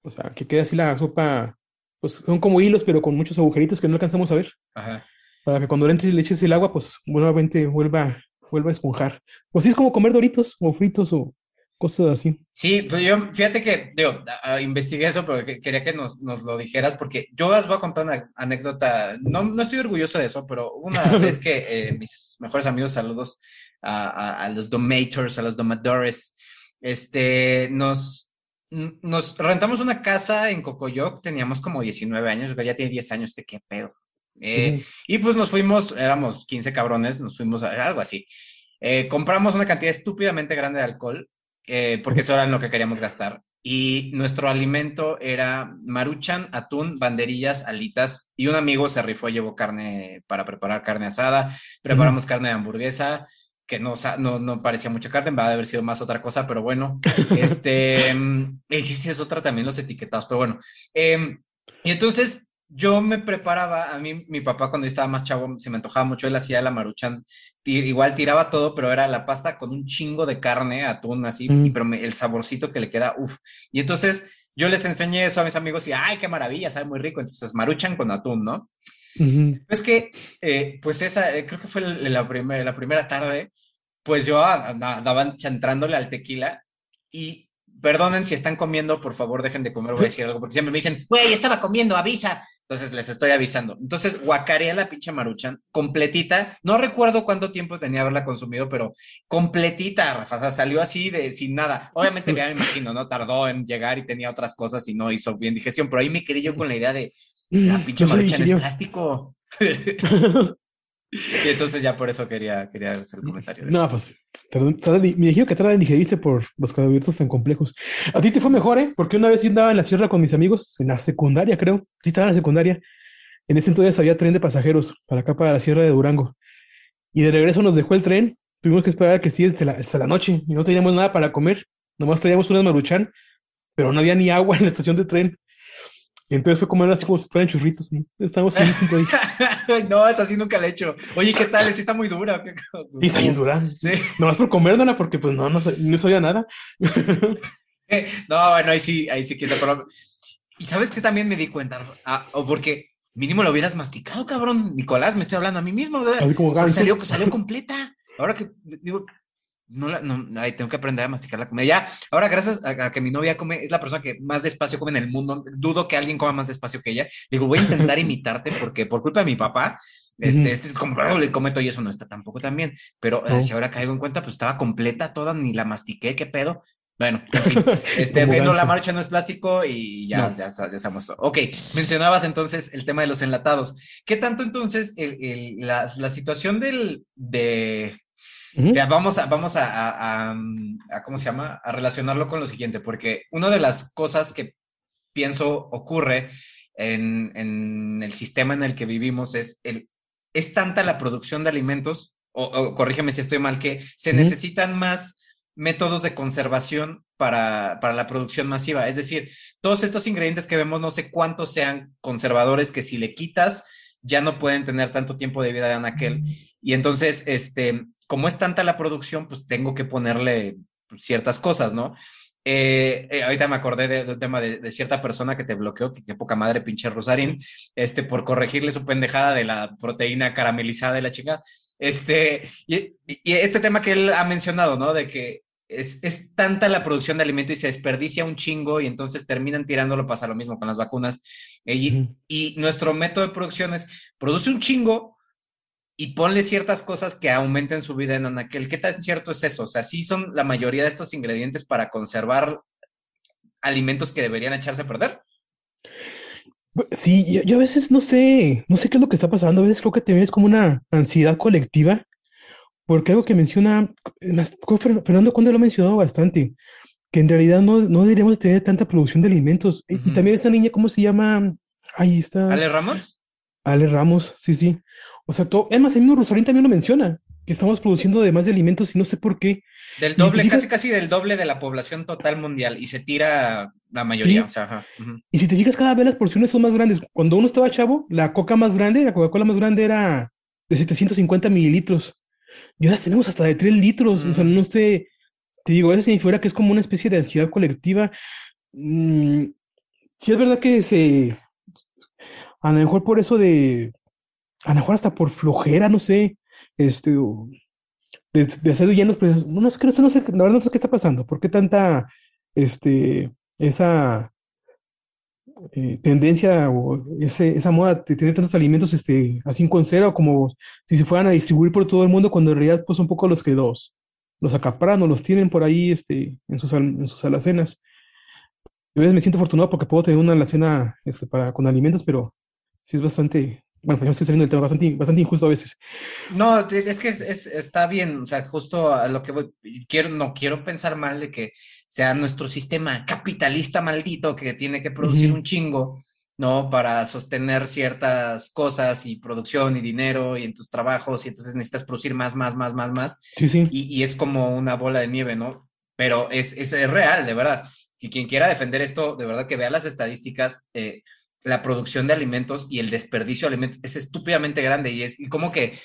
B: O sea, que quede así la sopa pues son como hilos, pero con muchos agujeritos que no alcanzamos a ver. Ajá. Para que cuando le entres y le eches el agua, pues nuevamente vuelva, vuelva a esponjar. Pues sí, es como comer doritos o fritos o cosas así.
A: Sí, pues yo, fíjate que, digo, investigué eso, pero que, quería que nos, nos, lo dijeras, porque yo os voy a contar una anécdota, no, no estoy orgulloso de eso, pero una [laughs] vez que eh, mis mejores amigos, saludos a, a, a los domators, a los domadores, este, nos, nos rentamos una casa en Cocoyoc, teníamos como 19 años, ya tiene 10 años, ¿de qué pedo? Eh. Y pues nos fuimos, éramos 15 cabrones, nos fuimos a algo así. Eh, compramos una cantidad estúpidamente grande de alcohol, eh, porque eso era en lo que queríamos gastar. y nuestro alimento era maruchan, atún, banderillas, alitas y un amigo se rifó y llevó carne para preparar carne asada, preparamos carne de hamburguesa, que no, no, no parecía mucha carne, va a haber sido más otra cosa, pero bueno, [laughs] este, y sí, sí es otra también los etiquetados, pero bueno. Em, y entonces yo me preparaba, a mí mi papá cuando yo estaba más chavo se me antojaba mucho, él hacía la maruchan, igual tiraba todo, pero era la pasta con un chingo de carne, atún así, mm. pero el saborcito que le queda, uff. Y entonces yo les enseñé eso a mis amigos y, ay, qué maravilla, sabe muy rico, entonces maruchan con atún, ¿no? Es que, eh, pues esa, eh, creo que fue la, primera la primera tarde, pues yo andaba chantrándole al tequila y perdonen si están comiendo, por favor dejen de comer, voy a decir algo, porque siempre me dicen, güey, estaba comiendo, avisa. Entonces les estoy avisando. Entonces guacareé la pinche maruchan, completita. No recuerdo cuánto tiempo tenía haberla consumido, pero completita, Rafa. O sea, salió así de sin nada. Obviamente ya me imagino, ¿no? Tardó en llegar y tenía otras cosas y no hizo bien digestión, pero ahí me quedé yo con la idea de la [laughs] pinche maruchan es plástico. [laughs] Y entonces ya por eso quería, quería hacer el comentario.
B: No, pues, me dijeron que trata de digerirse por los carbohidratos tan complejos. A ti te fue mejor, ¿eh? Porque una vez yo andaba en la sierra con mis amigos, en la secundaria, creo. Sí, estaba en la secundaria. En ese entonces había tren de pasajeros para acá, para la sierra de Durango. Y de regreso nos dejó el tren. Tuvimos que esperar que sí hasta la, hasta la noche. Y no teníamos nada para comer. Nomás traíamos unas maruchan, pero no había ni agua en la estación de tren. Y entonces fue como así como si fueran churritos, ¿no? Estamos ahí. [laughs]
A: no, esta así nunca la he hecho. Oye, ¿qué tal? Sí está muy dura.
B: Sí, está bien dura. Sí. Nomás por comérnosla porque pues no, no, no sabía nada. [laughs]
A: no, bueno, ahí sí, ahí sí quita. Pero... Y sabes que también me di cuenta, ah, o porque mínimo lo hubieras masticado, cabrón. Nicolás, me estoy hablando a mí mismo, ¿verdad? Así como salió, salió completa. Ahora que digo, no, la, no tengo que aprender a masticar la comida. Ya, ahora gracias a, que mi novia come, es la persona que más despacio come en el mundo, dudo que alguien coma más despacio que ella. Digo, voy a intentar [laughs] imitarte porque por culpa de mi papá, este, este es como, le cometo y eso no está tampoco tan bien. Pero eh, si ahora caigo en cuenta, pues estaba completa toda, ni la mastiqué, qué pedo. Bueno, [laughs] en fin, este, viendo la marcha no es plástico y ya, ya, ya, estamos. Ok, mencionabas entonces el tema de los enlatados. ¿Qué tanto entonces el, la, la, situación del, de, vamos a, vamos a, ¿cómo se llama? A relacionarlo con lo siguiente, porque una de las cosas que pienso ocurre en, el sistema en el que vivimos es, el, es tanta la producción de alimentos, o, corrígeme si estoy mal, que se necesitan más métodos de conservación para, para, la producción masiva. Es decir, todos estos ingredientes que vemos, no sé cuántos sean conservadores que si le quitas, ya no pueden tener tanto tiempo de vida en aquel. Y entonces, este, como es tanta la producción, pues tengo que ponerle ciertas cosas, ¿no? Eh, eh, ahorita me acordé del tema de, cierta persona que te bloqueó, que, poca madre pinche Rosarín, este, por corregirle su pendejada de la proteína caramelizada de la chica. Este, y, este tema que él ha mencionado, ¿no? De que es, tanta la producción de alimento y se desperdicia un chingo y entonces terminan tirándolo, pasa lo mismo con las vacunas. y, y, nuestro método de producción es, produce un chingo, y ponle ciertas cosas que aumenten su vida en anaquel. ¿Qué tan cierto es eso? O sea, sí son la mayoría de estos ingredientes para conservar alimentos que deberían echarse a perder.
B: Sí, yo, a veces no sé, no sé qué es lo que está pasando. A veces creo que también es como una ansiedad colectiva, porque algo que menciona, Fernando Conde lo ha mencionado bastante, que en realidad no, no deberíamos tener tanta producción de alimentos. y, y, también esta niña, ¿cómo se llama? Ahí está.
A: ¿Ale Ramos?
B: Ale Ramos, sí, sí. O sea, todo, además el mismo Rosarín también lo menciona, que estamos produciendo además de alimentos y no sé por qué.
A: Del doble, casi casi del doble de la población total mundial y se tira la mayoría.
B: Y si te fijas, cada vez las porciones son más grandes. Cuando uno estaba chavo, la coca más grande, la Coca-Cola más grande era de 750 mililitros. Y ahora tenemos hasta de 3 litros. O sea, no sé, te digo, eso significa que es como una especie de ansiedad colectiva. Mm, sí es verdad que se, a lo mejor por eso de a lo mejor hasta por flojera, no sé, este, de, de hacer pues, no, sé, no sé, no qué está pasando, por qué tanta, este, esa eh, tendencia o esa moda de tener tantos alimentos, este, así en conserva, como si se fueran a distribuir por todo el mundo, cuando en realidad, pues, son poco los que los, los acaparan o los tienen por ahí, este, en sus, en sus alacenas. Yo me siento afortunado porque puedo tener una alacena, este, para, con alimentos, pero sí es bastante, bueno, pues estoy saliendo del tema bastante, bastante injusto a veces.
A: No, es que es, está bien, o sea, justo a lo que voy, quiero, no quiero pensar mal de que sea nuestro sistema capitalista maldito que tiene que producir un chingo, ¿no? Para sostener ciertas cosas y producción y dinero y en tus trabajos y entonces necesitas producir más, más, más, más, más.
B: Sí, sí.
A: Y, y es como una bola de nieve, ¿no? Pero es, es, es, real, de verdad. Y quien quiera defender esto, de verdad que vea las estadísticas. Eh, la producción de alimentos y el desperdicio de alimentos es estúpidamente grande y es y como que,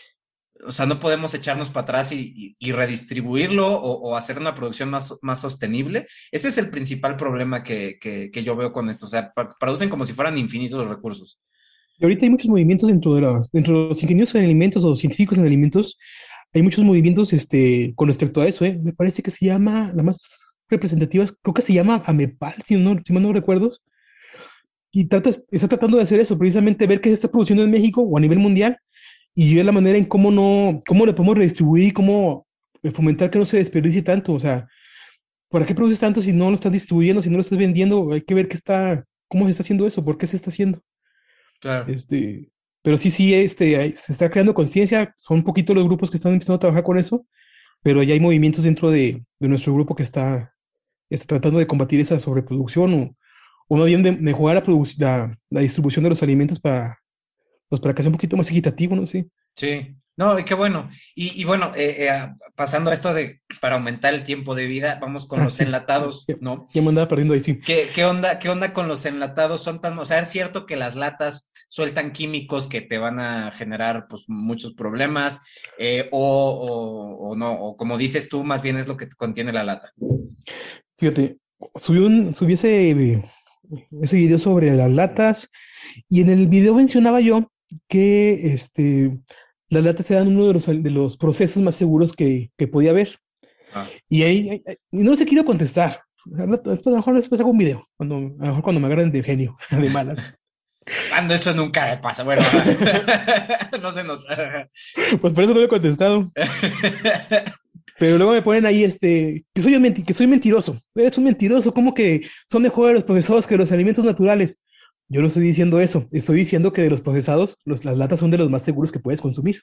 A: o sea, no podemos echarnos para atrás y, redistribuirlo o, hacer una producción más, más sostenible. Ese es el principal problema que, que, yo veo con esto. O sea, producen como si fueran infinitos los recursos.
B: Y ahorita hay muchos movimientos dentro de, los, dentro de los ingenieros en alimentos o científicos en alimentos. Hay muchos movimientos este, con respecto a eso. ¿eh? Me parece que se llama, la más representativa, creo que se llama AMEPAL, si no, si mal no recuerdo y trata, está tratando de hacer eso, precisamente ver qué se está produciendo en México o a nivel mundial y ver la manera en cómo no, cómo le podemos redistribuir, cómo fomentar que no se desperdicie tanto, o sea, ¿para qué produces tanto si no lo estás distribuyendo, si no lo estás vendiendo? Hay que ver qué está, cómo se está haciendo eso, por qué se está haciendo.
A: Claro.
B: Este, pero sí, sí, este, se está creando conciencia, son un poquito los grupos que están empezando a trabajar con eso, pero ya hay movimientos dentro de, de nuestro grupo que está, está tratando de combatir esa sobreproducción o, o más bien de mejorar la, la, la, distribución de los alimentos para, pues para que sea un poquito más equitativo, ¿no? Sí.
A: Sí, no, qué bueno. Y, y bueno, eh, eh, pasando a esto de para aumentar el tiempo de vida, vamos con
B: Ah,
A: los enlatados, ¿no?
B: ya me andaba perdiendo ahí, sí.
A: ¿Qué, qué onda, ¿Qué onda con los enlatados? Son tan, o sea, es cierto que las latas sueltan químicos que te van a generar pues muchos problemas, eh, o, o, o no, o como dices tú, más bien es lo que contiene la lata.
B: Fíjate, subí, un, subí ese, ese video sobre las latas y en el video mencionaba yo que este, las latas eran uno de los, de los procesos más seguros que, que podía haber.
A: Ah.
B: Y ahí, y no les he querido contestar. Después, a lo mejor después hago un video, cuando, a lo mejor cuando me agarren de genio, [laughs] de malas.
A: Cuando eso nunca me pasa, bueno, [laughs] no se nota.
B: Pues por eso no lo he contestado. [laughs] Pero luego me ponen ahí este, que soy, un menti- que soy mentiroso. Eres un mentiroso, ¿cómo que son mejores los procesados que los alimentos naturales? Yo no estoy diciendo eso, estoy diciendo que de los procesados, los, las latas son de los más seguros que puedes consumir.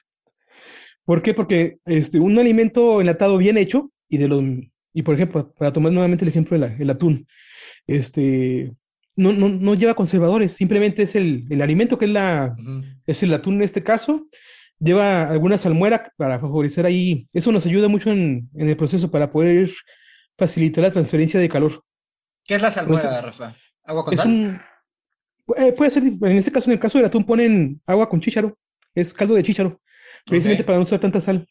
B: ¿Por qué? Porque este, un alimento enlatado bien hecho, y de los, y por ejemplo, para tomar nuevamente el ejemplo del atún, este, no, no, no lleva conservadores, simplemente es el, el alimento que es la, es el atún en este caso. Lleva alguna salmuera para favorecer ahí. Eso nos ayuda mucho en, en el proceso para poder facilitar la transferencia de calor.
A: ¿Qué es la salmuera, Rafa? ¿Agua con
B: Es
A: sal?
B: un, eh, puede ser, en este caso, en el caso del atún, ponen agua con chícharo. Es caldo de chícharo. Precisamente para no usar tanta sal.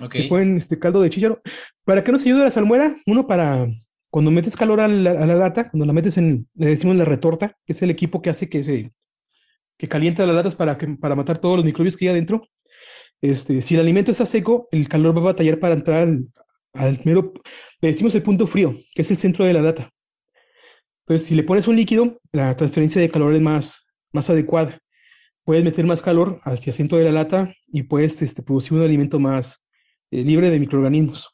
A: Ok.
B: Le ponen este caldo de chícharo. ¿Para qué nos ayuda la salmuera? Uno, para cuando metes calor a la, a la lata, cuando la metes en, le decimos la retorta, que es el equipo que hace que se que calienta las latas para, que, para matar todos los microbios que hay adentro. Este, si el alimento está seco, el calor va a batallar para entrar al, al mero, le decimos el punto frío, que es el centro de la lata. Entonces, si le pones un líquido, la transferencia de calor es más, más adecuada. Puedes meter más calor hacia el centro de la lata y puedes este, producir un alimento más eh, libre de microorganismos.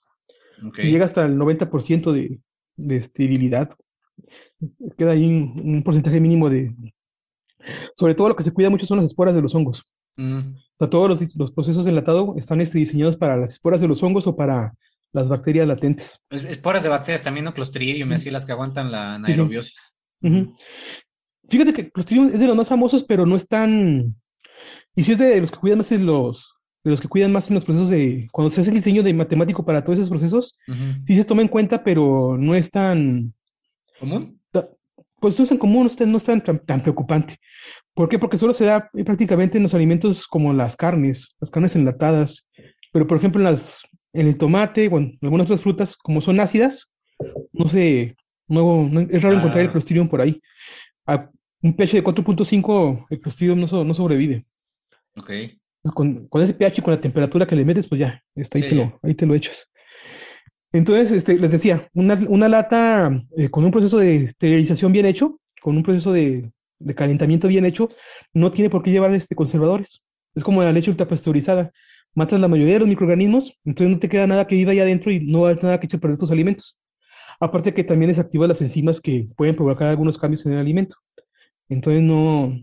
A: Ok.
B: Si llega hasta el 90% de, de esterilidad, queda ahí un, un porcentaje mínimo de... Sobre todo lo que se cuida mucho son las esporas de los hongos.
A: Mm,
B: O sea, todos los, los procesos de enlatado están este, diseñados para las esporas de los hongos o para las bacterias latentes.
A: es- Esporas de bacterias también, ¿no? Clostridium y así las que aguantan la
B: Sí, sí.
A: anaerobiosis.
B: Fíjate que Clostridium es de los más famosos, pero no es tan... Y sí es de los que cuidan más en los... De los que cuidan más en los procesos de... Cuando se hace el diseño de matemático para todos esos procesos,
A: Ujú.
B: sí se toma en cuenta, pero no es tan...
A: ¿Común?
B: Pues no es tan común, no es tan, tan, preocupante. ¿Por qué? Porque solo se da eh, prácticamente en los alimentos como las carnes, las carnes enlatadas. Pero, por ejemplo, en, las, en el tomate o en algunas otras frutas, como son ácidas, no sé, no, no- es raro encontrar el
A: Ah.
B: Clostridium por ahí. A un pH de 4.5, el Clostridium no, so- no sobrevive.
A: Ok.
B: Entonces, Con, con ese pH y con la temperatura que le metes, pues ya, está, ahí,
A: Sí,
B: te lo, ahí te lo echas. Entonces, este, les decía, una, una lata eh, con un proceso de esterilización bien hecho, con un proceso de, de calentamiento bien hecho, no tiene por qué llevar este, conservadores. Es como la leche ultrapasteurizada. Matas la mayoría de los microorganismos, entonces no te queda nada que viva ahí adentro y no haber nada que eche perder tus alimentos. Aparte que también desactiva las enzimas que pueden provocar algunos cambios en el alimento. Entonces no,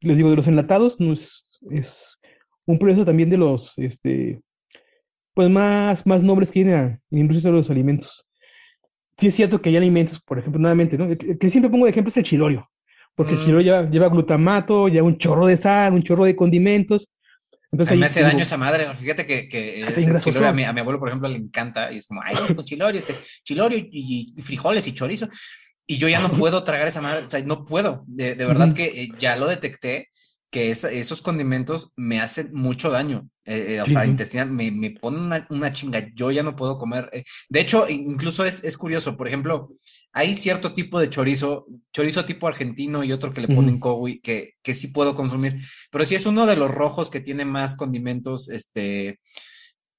B: les digo, de los enlatados, no es, es un proceso también de los, este, pues más, más nobles que la industria de los alimentos. sí es cierto que hay alimentos, por ejemplo, nuevamente, ¿no? Que, que siempre pongo de ejemplo es el chilorio, porque el
A: Mm.
B: chilorio lleva, lleva glutamato, lleva un chorro de sal, un chorro de condimentos. Entonces
A: me hace
B: digo,
A: daño esa madre. Fíjate que, que
B: grasoso.
A: chilorio a mi, a mi abuelo, por ejemplo, le encanta. Y es como, ay, con chilorio, este, chilorio y, y frijoles y chorizo. Y yo ya no [laughs] puedo tragar esa madre. O sea, no puedo. De, de verdad que eh, ya lo detecté, que esos condimentos me hacen mucho daño. Eh, eh, o
B: Sí,
A: sea,
B: sí.
A: intestinal, me, me ponen una, una chinga. Yo ya no puedo comer. eh. De hecho, incluso es, es curioso. Por ejemplo, hay cierto tipo de chorizo, chorizo tipo argentino y otro que le ponen kogui, que, que sí puedo consumir. Pero si es uno de los rojos que tiene más condimentos, este,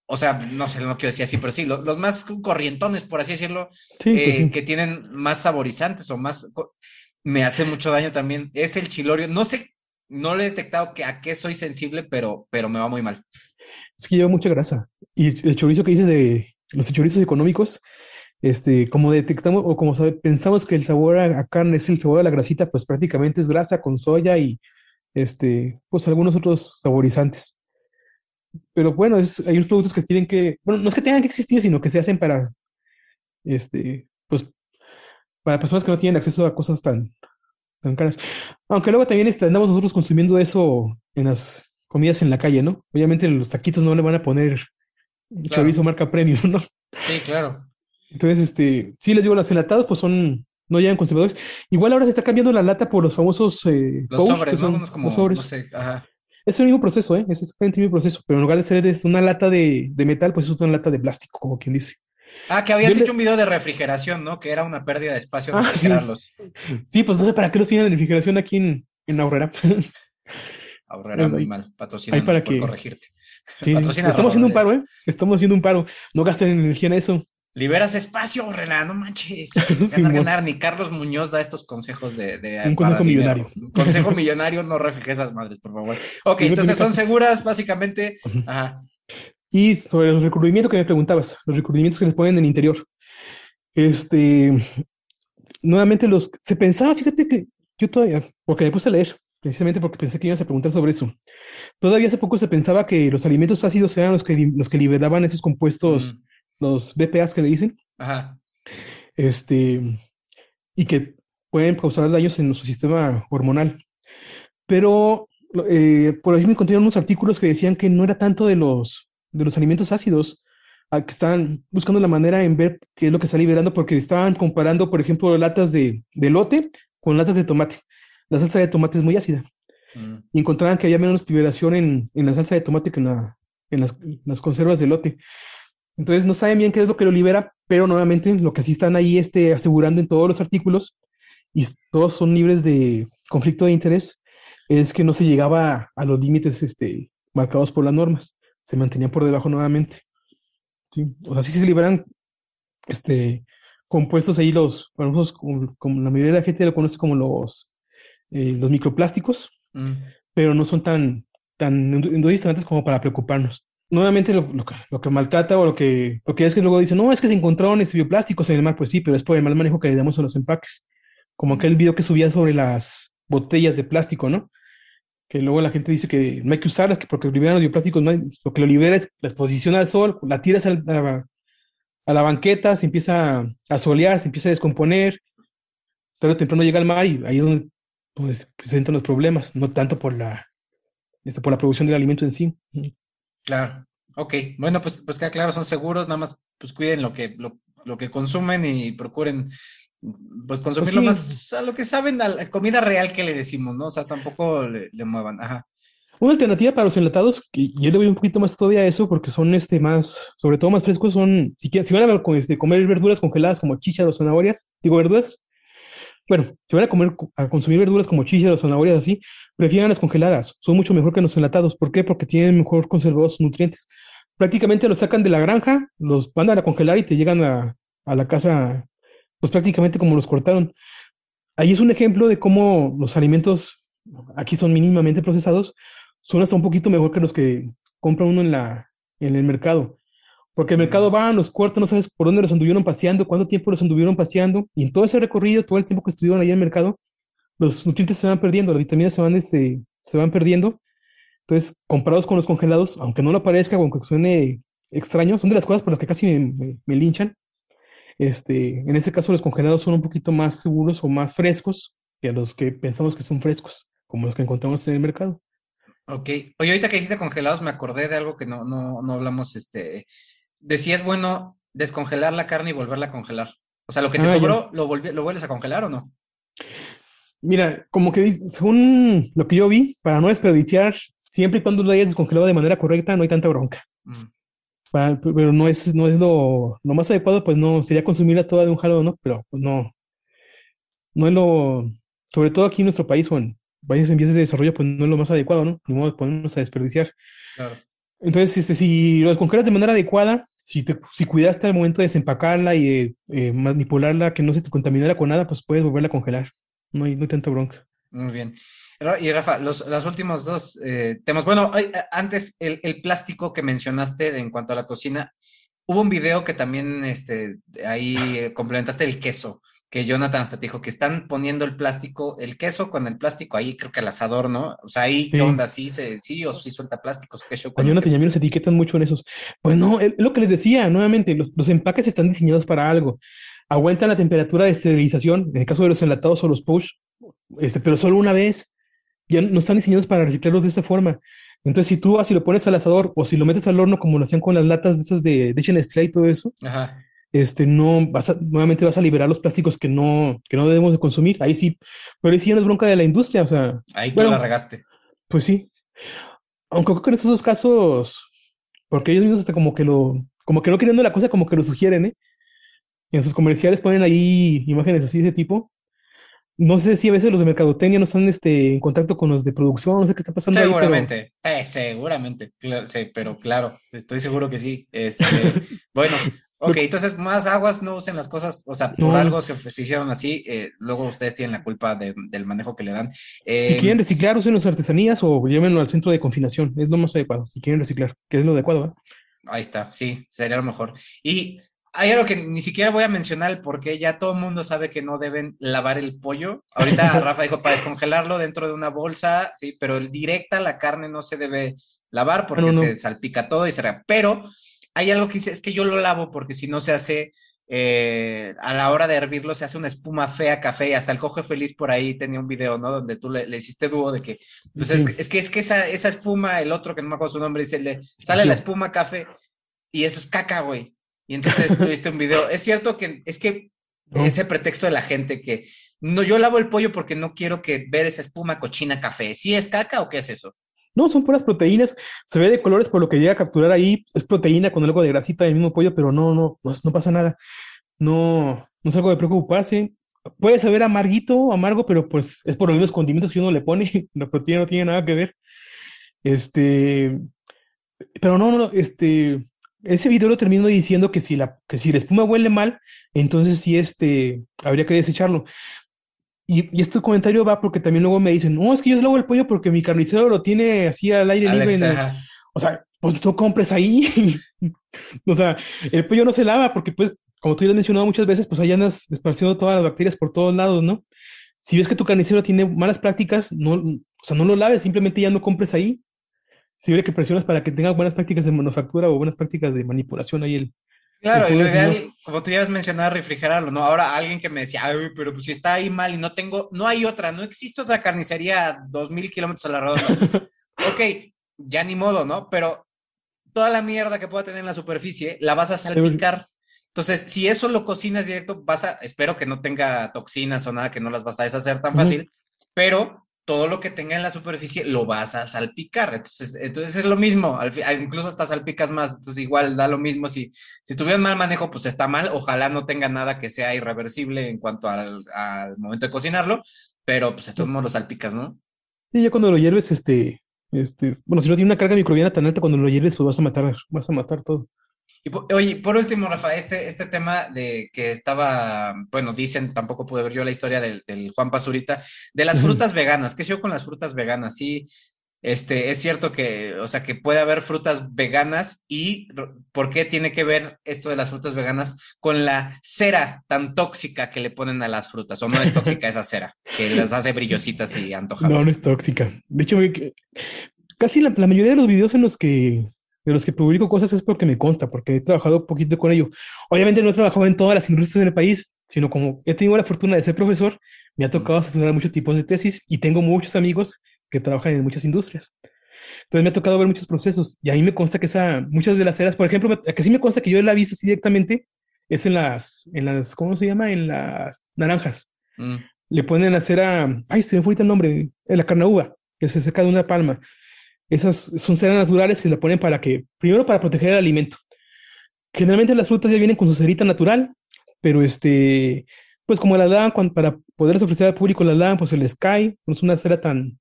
A: o sea, no sé, no quiero decir así, pero sí, lo- los, más corrientones, por así decirlo,
B: Sí, pues sí.
A: que tienen más saborizantes o más, me hace mucho daño también. Es el chilorio. No sé, no le he detectado que a qué soy sensible, pero, pero me va muy mal.
B: Es que lleva mucha grasa. Y el chorizo que dices de los chorizos económicos, este, como detectamos o como pensamos que el sabor a, carne es el sabor a la grasita, pues prácticamente es grasa con soya y este, pues algunos otros saborizantes. Pero bueno, hay unos productos que tienen que, bueno, no es que tengan que existir, sino que se hacen para, este, pues, para personas que no tienen acceso a cosas tan, tan caras. Aunque luego también este, andamos nosotros consumiendo eso en las comidas en la calle, ¿no? Obviamente los taquitos no le van a poner
A: Claro.
B: chorizo marca premium, ¿no?
A: Sí, claro.
B: Entonces, este, sí les digo, los enlatados pues son, no llevan conservadores. Igual ahora se está cambiando la lata por los famosos eh,
A: Los sobres,
B: que
A: ¿no?
B: son
A: Unos como,
B: los sobres.
A: no sé, ajá.
B: Es el mismo proceso, ¿eh? Es exactamente el mismo proceso, pero en lugar de ser este, una lata de, de metal, pues es una lata de plástico, como quien dice.
A: Ah, que habías
B: Yo le-
A: hecho un video de refrigeración, ¿no? Que era una pérdida de espacio
B: Ah,
A: refrigerarlos.
B: Sí, pues no sé para qué los tienen de refrigeración aquí en, en Aurrera.
A: Ahorrará
B: Pues
A: muy
B: ahí-
A: mal, patrocinando
B: ahí para
A: por
B: que-
A: corregirte. [laughs]
B: Sí, sí.
A: Patrocina
B: Estamos haciendo un paro, ¿eh? Estamos haciendo un paro. No gasten energía en eso.
A: Liberas espacio, Renan, no manches. [laughs] Ganar, ganar. Ni Carlos Muñoz da estos consejos de. de
B: Un consejo
A: dinero.
B: millonario.
A: Consejo millonario, no refleje esas madres, por favor. Ok, entonces son seguras, básicamente. Ajá.
B: Y sobre los recubrimientos que me preguntabas, los recubrimientos que les ponen en el interior. Este, nuevamente los, se pensaba, fíjate que yo todavía, porque me puse a leer, precisamente porque pensé que ibas a preguntar sobre eso. Todavía hace poco se pensaba que los alimentos ácidos eran los que, los que liberaban esos compuestos,
A: Mm,
B: los BPAs que le dicen,
A: Ajá.
B: este, y que pueden causar daños en nuestro sistema hormonal. Pero eh, por ahí me encontré unos artículos que decían que no era tanto de los, de los alimentos ácidos, a que estaban buscando la manera en ver qué es lo que está liberando, porque estaban comparando, por ejemplo, latas de, de elote con latas de tomate. La salsa de tomate es muy ácida
A: Mm,
B: y encontraban que había menos liberación en, en la salsa de tomate que en, la- en las, en las conservas de elote. Entonces no saben bien qué es lo que lo libera, pero nuevamente lo que sí están ahí este, asegurando en todos los artículos, y todos son libres de conflicto de interés, es que no se llegaba a, a los límites este, marcados por las normas, se mantenían por debajo nuevamente. ¿sí? O sea, sí se liberan este, compuestos ahí los famosos, como, como la mayoría de la gente lo conoce como los, eh, los microplásticos,
A: mm.
B: pero no son tan, tan como para preocuparnos. Nuevamente lo, lo que maltrata o lo que, lo que es que luego dicen, no, es que se encontraron este bioplásticos en el mar, pues sí, pero es por el mal manejo que le damos a los empaques. Como aquel video que subía sobre las botellas de plástico, ¿no? Que luego la gente dice que no hay que usarlas, que porque liberan los bioplásticos, no hay, lo que lo libera es la exposición al sol, la tiras a, la, banqueta, se empieza a, solear, se empieza a descomponer, tarde o temprano llega al mar y ahí es donde, se presentan los problemas, no tanto por la, este, por la producción del alimento en sí.
A: Claro. Ok. Bueno, pues, pues queda claro, son seguros, nada más pues cuiden lo que, lo, lo que consumen y procuren pues consumir lo
B: Pues sí.
A: más a lo que saben, a la comida real que le decimos, ¿no? O sea, tampoco le, le muevan. Ajá.
B: Una alternativa para los enlatados, que yo le voy un poquito más todavía a eso, porque son este más, sobre todo más frescos, son, si, quieren, si van a este, comer verduras congeladas como chícharos o zanahorias, digo verduras, bueno, si van a comer, a consumir verduras como chícharos o zanahorias así, prefieran las congeladas, son mucho mejor que los enlatados. ¿Por qué? Porque tienen mejor conservados sus nutrientes. Prácticamente los sacan de la granja, los mandan a congelar y te llegan a, a la casa, pues prácticamente como los cortaron. Ahí es un ejemplo de cómo los alimentos aquí son mínimamente procesados, son hasta un poquito mejor que los que compra uno en, la, en el mercado. Porque el mercado va, los corta, no sabes por dónde los anduvieron paseando, cuánto tiempo los anduvieron paseando, y en todo ese recorrido, todo el tiempo que estuvieron ahí en el mercado, los nutrientes se van perdiendo, las vitaminas se van, este, se van perdiendo. Entonces, comparados con los congelados, aunque no lo parezca, aunque suene extraño, son de las cosas por las que casi me, me, me linchan. Este, en este caso, los congelados son un poquito más seguros o más frescos que los que pensamos que son frescos, como los que encontramos en el mercado.
A: Ok. Oye, ahorita que dijiste congelados, me acordé de algo que no, no, no hablamos. Este, de si es bueno descongelar la carne y volverla a congelar. O sea, lo que te
B: Ah,
A: sobró, ¿lo, volvi- ¿lo vuelves a congelar o no?
B: Mira, como que según lo que yo vi, para no desperdiciar, siempre y cuando lo hayas descongelado de manera correcta, no hay tanta bronca.
A: Mm,
B: Pero no es, no es lo, lo más adecuado, pues no, sería consumirla toda de un jalón, ¿no? Pero pues no, no es lo, sobre todo aquí en nuestro país o en países en vías de desarrollo, pues no es lo más adecuado, ¿no? Ni modo de ponernos a desperdiciar.
A: claro.
B: Entonces, este, si lo descongelas de manera adecuada, si, te, si cuidaste al momento de desempacarla y de eh, manipularla, que no se te contaminara con nada, pues puedes volverla a congelar. No hay, no hay tanta bronca.
A: Muy bien. Y Rafa, los, los últimos dos eh, temas. Bueno, ay, a- antes el, el plástico que mencionaste en cuanto a la cocina, hubo un video que también este, ahí eh, complementaste el queso, que Jonathan hasta te dijo que están poniendo el plástico, el queso con el plástico ahí, creo que al asador, ¿no? O sea, ahí, ¿qué
B: Sí.
A: onda? ¿Sí, se, sí o sí suelta plásticos? ¿Qué show
B: A Jonathan y a
A: queso?
B: mí nos etiquetan mucho en esos. Pues no, es lo que les decía, nuevamente, los, los empaques están diseñados para algo. Aguantan la temperatura de esterilización, en el caso de los enlatados o los pouch, este, pero solo una vez. Ya no están diseñados para reciclarlos de esta forma. Entonces, si tú vas y lo pones al asador o si lo metes al horno como lo hacían con las latas de esas de, de Nestlé y todo eso,
A: Ajá.
B: este, no vas a, nuevamente vas a liberar los plásticos que no, que no debemos de consumir. Ahí sí, pero ahí sí ya no es bronca de la industria, o sea,
A: Ahí tú
B: Bueno.
A: la regaste.
B: pues sí. Aunque creo que en estos dos casos, porque ellos mismos hasta como que lo, como que no queriendo la cosa, como que lo sugieren, ¿eh? En sus comerciales ponen ahí imágenes así de ese tipo. No sé si a veces los de mercadotecnia no están este, en contacto con los de producción, no sé qué está pasando ahí, pero
A: Seguramente, eh, seguramente, cla- sí, pero claro, estoy seguro que sí. Este, [laughs] bueno, ok, entonces más aguas no usen las cosas, o sea, por
B: No.
A: algo se, hicieron así, eh, luego ustedes tienen la culpa de- del manejo que le dan.
B: si
A: Eh,
B: quieren reciclar, usen las artesanías o llévenlo al centro de confinación. Es lo más adecuado. Si quieren reciclar, que es lo adecuado, ¿eh?
A: Ahí está, sí, sería lo mejor. Y hay algo que ni siquiera voy a mencionar el por qué, ya todo el mundo sabe que no deben lavar el pollo. Ahorita [laughs] Rafa dijo para descongelarlo dentro de una bolsa, sí, pero el directa la carne no se debe lavar porque
B: no, no.
A: se salpica todo y se Pero hay algo que dice, es que yo lo lavo porque si no se hace, eh, a la hora de hervirlo se hace una espuma fea, café, y hasta el cojo feliz por ahí tenía un video, ¿no? Donde tú le, le hiciste dúo de que, pues es,
B: Sí.
A: que- es que es que esa, esa espuma, el otro que no me acuerdo su nombre, dice, le sale
B: Sí.
A: la espuma café y eso es caca, güey. Y entonces [laughs] tuviste un video. Es cierto que es que
B: No.
A: ese pretexto de la gente que no, yo lavo el pollo porque no quiero que ver esa espuma cochina café. ¿Sí es caca o qué es eso?
B: No, son puras proteínas. Se ve de colores por lo que llega a capturar ahí. Es proteína con algo de grasita del mismo pollo, pero no, no, no, no pasa nada. No, no es algo de preocuparse. Puede saber amarguito, amargo, pero pues es por los mismos condimentos que uno le pone. [laughs] La proteína no tiene nada que ver. Este, pero no, no, no, este, ese video lo termino diciendo que si la, que si la espuma huele mal, entonces sí, este, habría que desecharlo. Y, y este comentario va porque también luego me dicen, no, es que yo lavo el pollo porque mi carnicero lo tiene así al aire libre. en el-".
A: ajá.
B: O sea, pues tú compres ahí. [laughs] o sea, el pollo no se lava porque, pues, como tú ya has mencionado muchas veces, pues ahí andas esparciendo todas las bacterias por todos lados, ¿no? Si ves que tu carnicero tiene malas prácticas, no, o sea, no lo laves, simplemente ya no compres ahí. Si ve que presionas para que tenga buenas prácticas de manufactura o buenas prácticas de manipulación ahí el,
A: Claro,
B: el
A: y lo ideal,
B: señor.
A: como tú ya has mencionado, refrigerarlo, ¿no? Ahora alguien que me decía, Ay, pero pues si está ahí mal y no tengo, no hay otra, no existe otra carnicería a dos mil kilómetros a la redonda. [laughs] ok, ya ni modo, ¿no? Pero toda la mierda que pueda tener en la superficie la vas a salpicar. Entonces, si eso lo cocinas directo, vas a, espero que no tenga toxinas o nada, que no las vas a deshacer tan
B: Ujú.
A: fácil, pero todo lo que tenga en la superficie lo vas a salpicar. Entonces, entonces es lo mismo, incluso hasta salpicas más, entonces igual da lo mismo si, si tuvieron mal manejo, pues está mal, ojalá no tenga nada que sea irreversible en cuanto al, al momento de cocinarlo, pero pues de todos modos lo salpicas, ¿no?
B: Sí, ya cuando lo hierves, este, este, bueno, si no tiene una carga microbiana tan alta, cuando lo hierves, pues vas a matar, vas a matar todo.
A: Y oye, por último, Rafa, este, este tema de que estaba, bueno, dicen, tampoco pude ver yo la historia del, del Juan Pazurita, de las frutas veganas. ¿Qué yo con las frutas veganas? Sí, este, es cierto que, o sea, que puede haber frutas veganas y ¿por qué tiene que ver esto de las frutas veganas con la cera tan tóxica que le ponen a las frutas? ¿O no es tóxica esa cera que las hace brillositas y
B: No,
A: antojadas?
B: no es tóxica. De hecho, casi la, la mayoría de los videos en los que de los que publico cosas es porque me consta, porque he trabajado un poquito con ello. Obviamente no he trabajado en todas las industrias del país, sino como he tenido la fortuna de ser profesor, me ha tocado asesorar muchos tipos de tesis y tengo muchos amigos que trabajan en muchas industrias. Entonces me ha tocado ver muchos procesos y a mí me consta que esa, muchas de las ceras, por ejemplo, que sí me consta que yo la he visto así directamente, es en las, en las, ¿cómo se llama? En las naranjas. Mm. Le ponen la cera, ay, se me fue el nombre, en la carnaúba, que se seca de una palma. Esas son ceras naturales que se la ponen para que, primero para proteger el alimento. Generalmente las frutas ya vienen con su cerita natural, pero este, pues como la dan, para poderles ofrecer al público la dan, pues se les cae, no es una cera tan,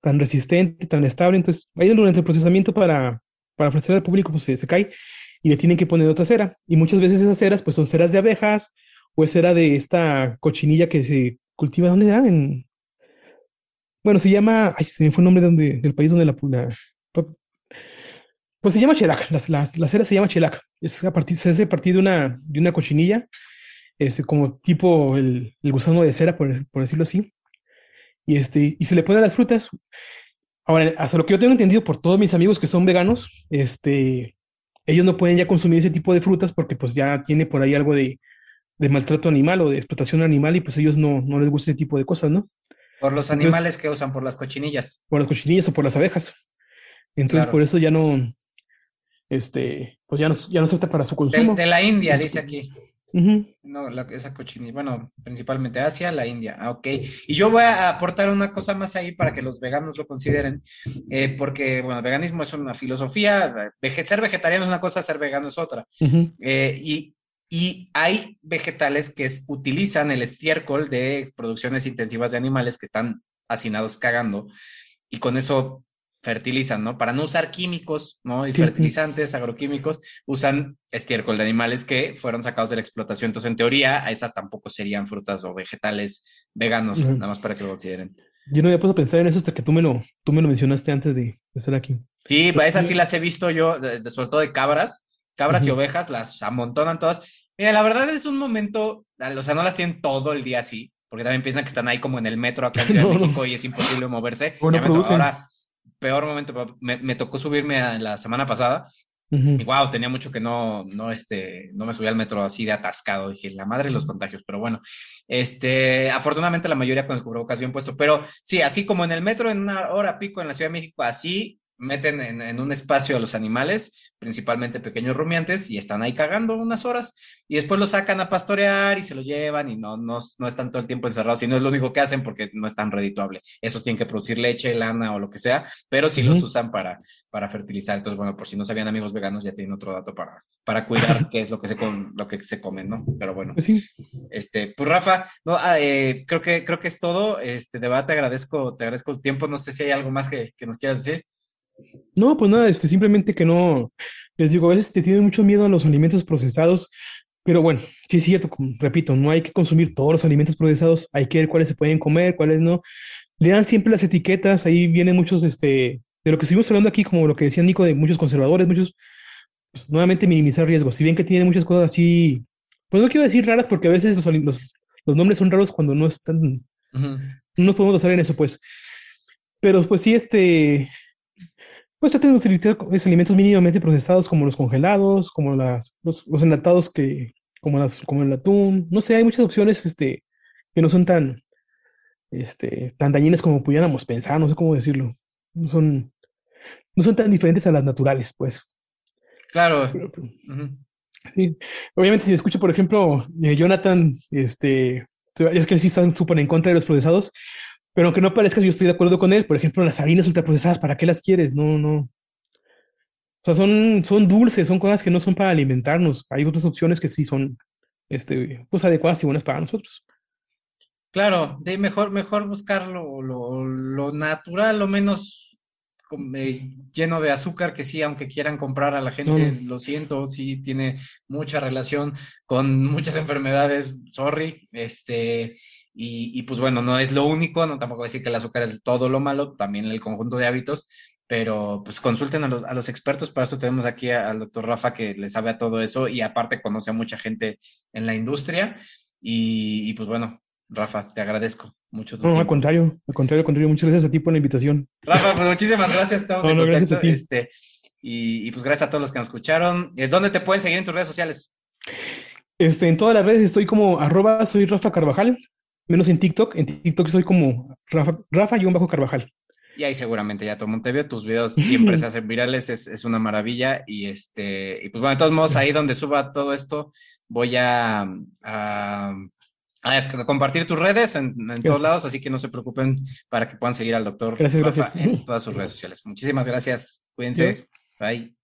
B: tan resistente, tan estable, entonces ahí durante el procesamiento para, para ofrecer al público, pues se, se, cae y le tienen que poner otra cera. Y muchas veces esas ceras, pues son ceras de abejas o es cera de esta cochinilla que se cultiva, ¿dónde era? Bueno, se llama, ay, se me fue el nombre de donde, del país donde la, pues se llama chelac, la, la, cera se llama chelac, es a se hace a partir de una, de una cochinilla, es como tipo el, gusano de cera, por, decirlo así, y, este, y se le ponen las frutas. Ahora, hasta lo que yo tengo entendido por todos mis amigos que son veganos, este, ellos no pueden ya consumir ese tipo de frutas porque pues ya tiene por ahí algo de, de maltrato animal o de explotación animal y pues ellos no, no les gusta ese tipo de cosas, ¿no?
A: Por los animales que usan, por las cochinillas.
B: Por las cochinillas o por las abejas. Entonces, por eso ya no, este, pues ya no, ya no acepta para su consumo.
A: De, la India, dice aquí. No, esa cochinilla, bueno, principalmente Asia, la India. Ah, ok. Y yo voy a aportar una cosa más ahí para que los veganos lo consideren, eh, porque, bueno, el veganismo es una filosofía, ser vegetariano es una cosa, ser vegano es otra. Eh, y y hay vegetales que utilizan el estiércol de producciones intensivas de animales que están hacinados cagando y con eso fertilizan, ¿no? Para no usar químicos, ¿no? Y fertilizantes agroquímicos, usan estiércol de animales que fueron sacados de la explotación. Entonces, en teoría, esas tampoco serían frutas o vegetales veganos, nada más para que lo consideren.
B: Yo no había puesto a pensar en eso hasta que tú me lo, tú me lo mencionaste antes de, estar aquí.
A: Sí, esas sí las he visto yo, de, sobre todo de cabras, cabras y ovejas, las amontonan todas Mira, la verdad es un momento, o sea, no las tienen todo el día así, porque también piensan que están ahí como en el metro acá en [laughs] Ciudad de México y es imposible moverse. Bueno, ahora, peor momento, me, tocó subirme la semana pasada y wow, tenía mucho que no, no, este, no me subía al metro así de atascado. Dije, la madre de los contagios, pero bueno, este, afortunadamente la mayoría con el cubrebocas bien puesto, pero sí, así como en el metro en una hora pico en la Ciudad de México, así meten en, un espacio a los animales, principalmente pequeños rumiantes, y están ahí cagando unas horas, y después los sacan a pastorear y se los llevan y no, no, no están todo el tiempo encerrados, y no es lo único que hacen porque no es tan redituable. Esos tienen que producir leche, lana o lo que sea, pero sí los usan para, para fertilizar. Entonces, bueno, por si no sabían amigos veganos, ya tienen otro dato para, para cuidar [laughs] qué es lo que se, con, lo que se comen, ¿no? Pero bueno.
B: Pues sí.
A: Este, pues Rafa, no, ah, eh, creo, que, creo que es todo. Este debate, agradezco, te agradezco el tiempo. No sé si hay algo más que, que nos quieras decir.
B: No, pues nada, este, simplemente que no, les digo, a veces te tienen mucho miedo a los alimentos procesados, pero bueno, sí es cierto, repito, no hay que consumir todos los alimentos procesados, hay que ver cuáles se pueden comer, cuáles no. Lean siempre las etiquetas, ahí vienen muchos, este, de lo que estuvimos hablando aquí, como lo que decía Nico, de muchos conservadores, muchos, pues, nuevamente minimizar riesgos. Si bien que tienen muchas cosas así, pues no quiero decir raras porque a veces los, los, los nombres son raros cuando no están, no nos podemos basar en eso, pues. Pero pues sí, este, pues traten de utilizar alimentos mínimamente procesados como los congelados, como las, los, enlatados que, como, las, como el atún. No sé, hay muchas opciones este, que no son tan, este, tan dañinas como pudiéramos pensar, no sé cómo decirlo. No son, no son tan diferentes a las naturales, pues.
A: Claro.
B: sí. Obviamente, si escucho, por ejemplo, eh, Jonathan, este, es que sí están súper en contra de los procesados, pero aunque no parezca, yo estoy de acuerdo con él. Por ejemplo, las harinas ultraprocesadas, ¿para qué las quieres? No, no. O sea, son, son dulces, son cosas que no son para alimentarnos. Hay otras opciones que sí son este, pues, adecuadas y buenas para nosotros.
A: Claro, de mejor, mejor buscar lo, lo, natural, lo menos eh, lleno de azúcar, que sí, aunque quieran comprar a la gente, lo siento, sí tiene mucha relación con muchas enfermedades, sorry, este, y, pues bueno, no es lo único, no tampoco voy a decir que el azúcar es todo lo malo, también el conjunto de hábitos, pero pues consulten a los, a los expertos, para eso tenemos aquí al doctor Rafa que le sabe a todo eso y aparte conoce a mucha gente en la industria y, pues bueno, Rafa, te agradezco mucho.
B: no, al contrario, al contrario, al contrario, muchas gracias a ti por la invitación.
A: Rafa, pues muchísimas gracias, estamos en contacto. Este, Y, pues gracias a todos los que nos escucharon. Eh, ¿Dónde te pueden seguir en tus redes sociales?
B: Este, en todas las redes estoy como arroba soy Rafa Carvajal, menos en TikTok. En TikTok soy como Rafa, Rafa y un bajo Carvajal.
A: Y ahí seguramente ya todo vio, tus videos siempre se [laughs] hacen virales, es, es, una maravilla. Y este, y pues bueno, de todos modos, ahí donde suba todo esto, voy a, a, a compartir tus redes en, en todos lados, así que no se preocupen para que puedan seguir al doctor
B: gracias, gracias.
A: en todas sus redes sociales. Muchísimas gracias. Cuídense. Bye.